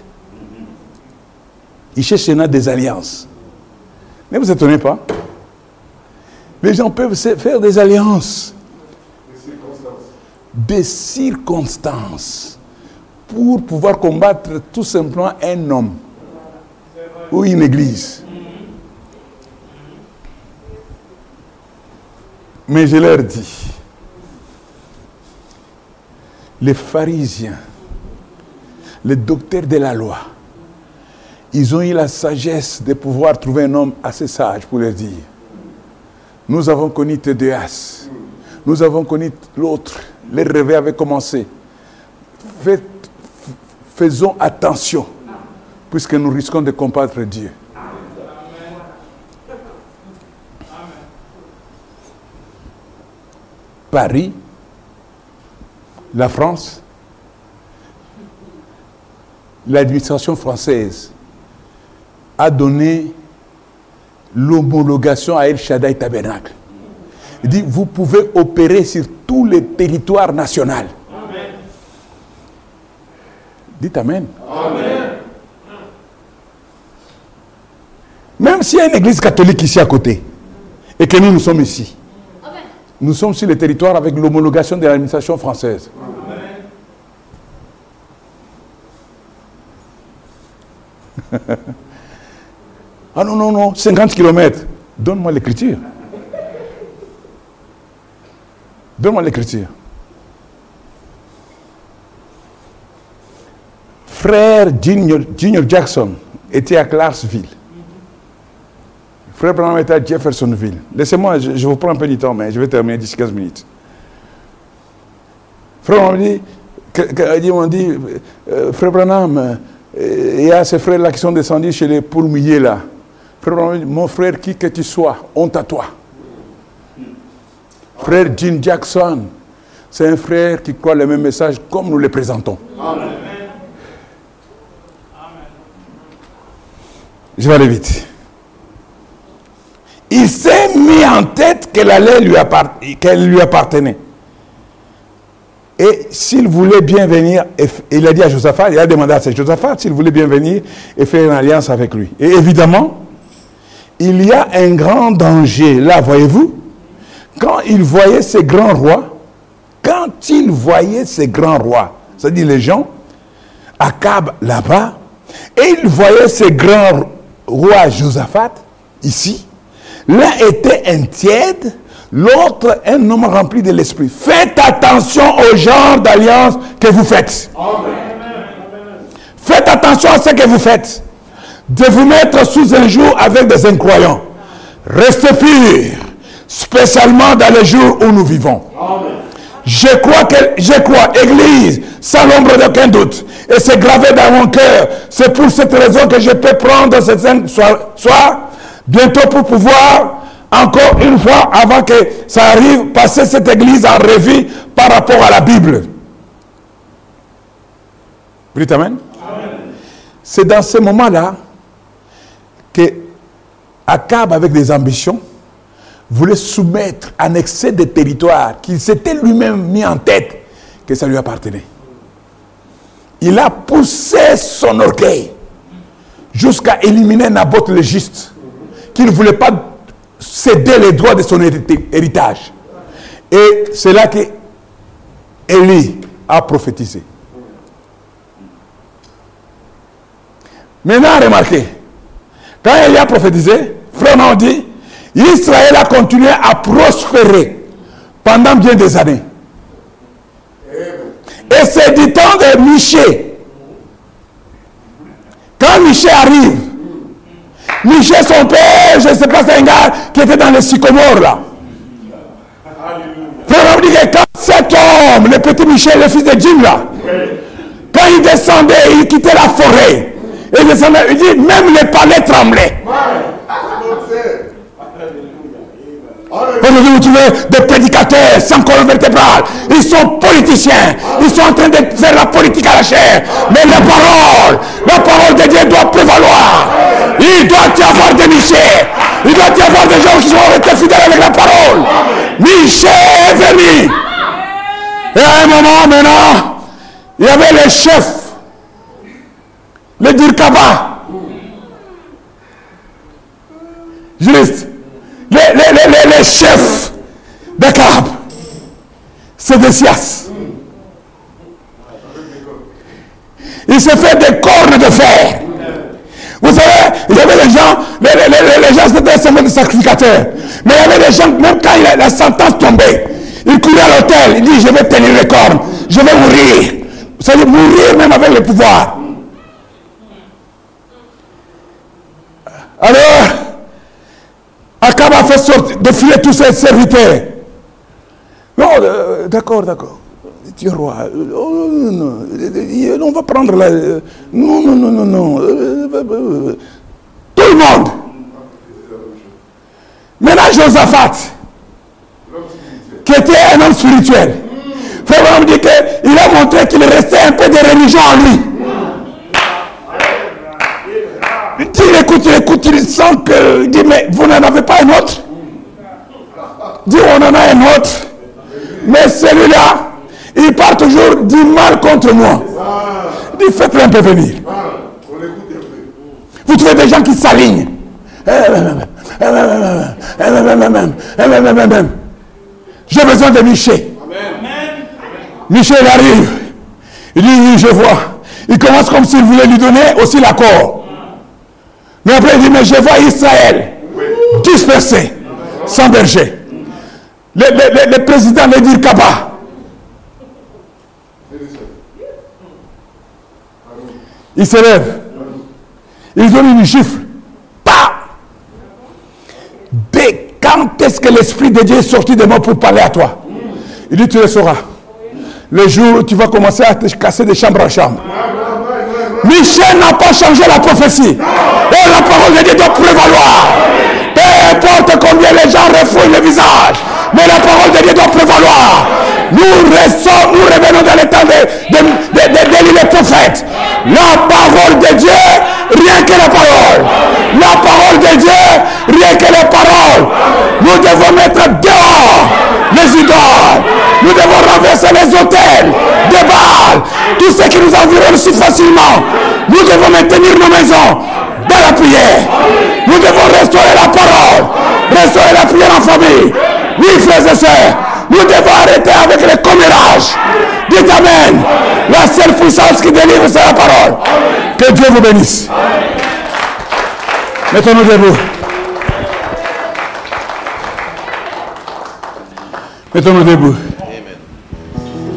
Il cherche maintenant des alliances. Ne vous étonnez pas? Les gens peuvent faire des alliances. Des circonstances. Pour pouvoir combattre tout simplement un homme ou une église. Mais je leur dis, les pharisiens, les docteurs de la loi, ils ont eu la sagesse de pouvoir trouver un homme assez sage pour leur dire, nous avons connu Tédéas, nous avons connu l'autre, les réveils avaient commencé. Faisons attention, puisque nous risquons de combattre Dieu. Paris, la France, l'administration française a donné l'homologation à El Shaddai Tabernacle. Il dit, vous pouvez opérer sur tous les territoires nationaux. Dites Amen. Même s'il y a une église catholique ici à côté, et que nous, nous sommes ici, nous sommes sur le territoire avec l'homologation de l'administration française. ah non, non, non, 50 km. Donne-moi l'écriture. Donne-moi l'écriture. Frère Junior, Jackson était à Clarksville. Frère Branham était à Jeffersonville. Laissez-moi, je, vous prends un peu du temps, mais je vais terminer d'ici 15 minutes. Frère Branham dit, dit, euh, Frère Branham, euh, il y a ces frères-là qui sont descendus chez les pourmillers là. Frère Branham dit, mon frère, qui que tu sois, honte à toi. Frère Jim Jackson, c'est un frère qui croit le même message comme nous le présentons. Je vais aller vite. Il s'est mis en tête qu'elle allait lui, qu'elle lui appartenait. Et s'il voulait bien venir, il a dit à Josaphat, il a demandé à Josaphat s'il voulait bien venir et faire une alliance avec lui. Et évidemment, il y a un grand danger. Là, voyez-vous, quand il voyait ces grands rois, quand il voyait ces grands rois, c'est-à-dire les gens, Akab là-bas, et il voyait ces grands rois Josaphat, ici, l'un était un tiède, l'autre un homme rempli de l'esprit. Faites attention au genre d'alliance que vous faites. Faites attention à ce que vous faites. De vous mettre sous un jour avec des incroyants. Restez purs, spécialement dans les jours où nous vivons. Je crois que, je crois, Église, sans l'ombre d'aucun doute, et c'est gravé dans mon cœur. C'est pour cette raison que je peux prendre ce cinq soir, soir, bientôt pour pouvoir, encore une fois, avant que ça arrive, passer cette Église en revue par rapport à la Bible. Vous dites Amen? C'est dans ce moment-là que Akab, avec des ambitions, voulait soumettre, annexer des territoires qu'il s'était lui-même mis en tête que ça lui appartenait. Il a poussé son orgueil jusqu'à éliminer Naboth le juste, qui ne voulait pas céder les droits de son héritage. Et c'est là que Élie a prophétisé. Maintenant, remarquez, quand Élie a prophétisé, on dit, Israël a continué à prospérer pendant bien des années. Et c'est du temps de Miché. Quand Miché arrive, Miché, son père, je ne sais pas, c'est un gars qui était dans les sycomores là. Frère, dit que quand cet homme, le petit Michel, le fils de Jim là, quand il descendait, il quittait la forêt. Il il dit, même les palais tremblaient. Aujourd'hui, vous trouvez des prédicateurs sans colonne vertébrale. Ils sont politiciens. Ils sont en train de faire la politique à la chair. Mais la parole, la parole de Dieu doit prévaloir. Il doit y avoir des Michel. Il doit y avoir des gens qui sont restés fidèles avec la parole. Michel est venu. Et à un moment maintenant, il y avait les chefs, les Dirkaba. Juste, les, les, les, les, chefs d'Akab, c'est des Sias. Il se fait des cornes de fer. Vous savez, il y avait des gens, les, les, les, gens c'était seulement des sacrificateurs. Mais il y avait des gens, même quand la sentence tombait, il courait à l'hôtel, il dit, je vais tenir les cornes, je vais mourir. Vous savez, mourir même avec le pouvoir. Alors, fait sortir, défiler tous ses serviteurs. Non, euh, d'accord, d'accord. Tu es roi. Euh, oh, non, non, on va prendre la. Non, non, non, non, non. Tout le monde. Maintenant, Josaphat, qui était un homme spirituel, Frère me dit qu'il a montré qu'il restait un peu de religion en lui. Il écoute, il écoute, il sent que. Il dit, mais vous n'en avez pas un autre? Dit, on en a un autre. Mais celui-là, il part toujours du mal contre moi. Il faites-le un peu venir. Vous trouvez des gens qui s'alignent. J'ai besoin de Michel. Michel arrive. Il dit, oui, je vois. Il commence comme s'il voulait lui donner aussi l'accord. Mais après, il dit, mais je vois Israël dispersé, sans berger. Le, président le dit Kaba. Il se lève. Il donne une gifle. Pas. Dès quand est-ce que l'Esprit de Dieu est sorti de moi pour parler à toi? Il dit, tu le sauras. Le jour où tu vas commencer à te casser de chambre en chambre. Michel n'a pas changé la prophétie. Et la parole de Dieu doit prévaloir. Peu importe combien les gens refouillent le visage. Mais la parole de Dieu doit prévaloir. Nous restons, nous revenons dans le temps de, de. La parole de Dieu, rien que la parole. La parole de Dieu, rien que les paroles. Nous devons mettre dehors les idoles. Nous devons renverser les hôtels de Baal. Tout ce qui nous environne si facilement. Nous devons maintenir nos maisons la prière. Nous devons restaurer la parole. Restaurer la prière en famille. Oui, frères et sœurs. Nous devons arrêter avec les commérages. Dites Amen. La seule puissance qui délivre, c'est la parole. Que Dieu vous bénisse. Mettons-nous debout. Mettons-nous debout.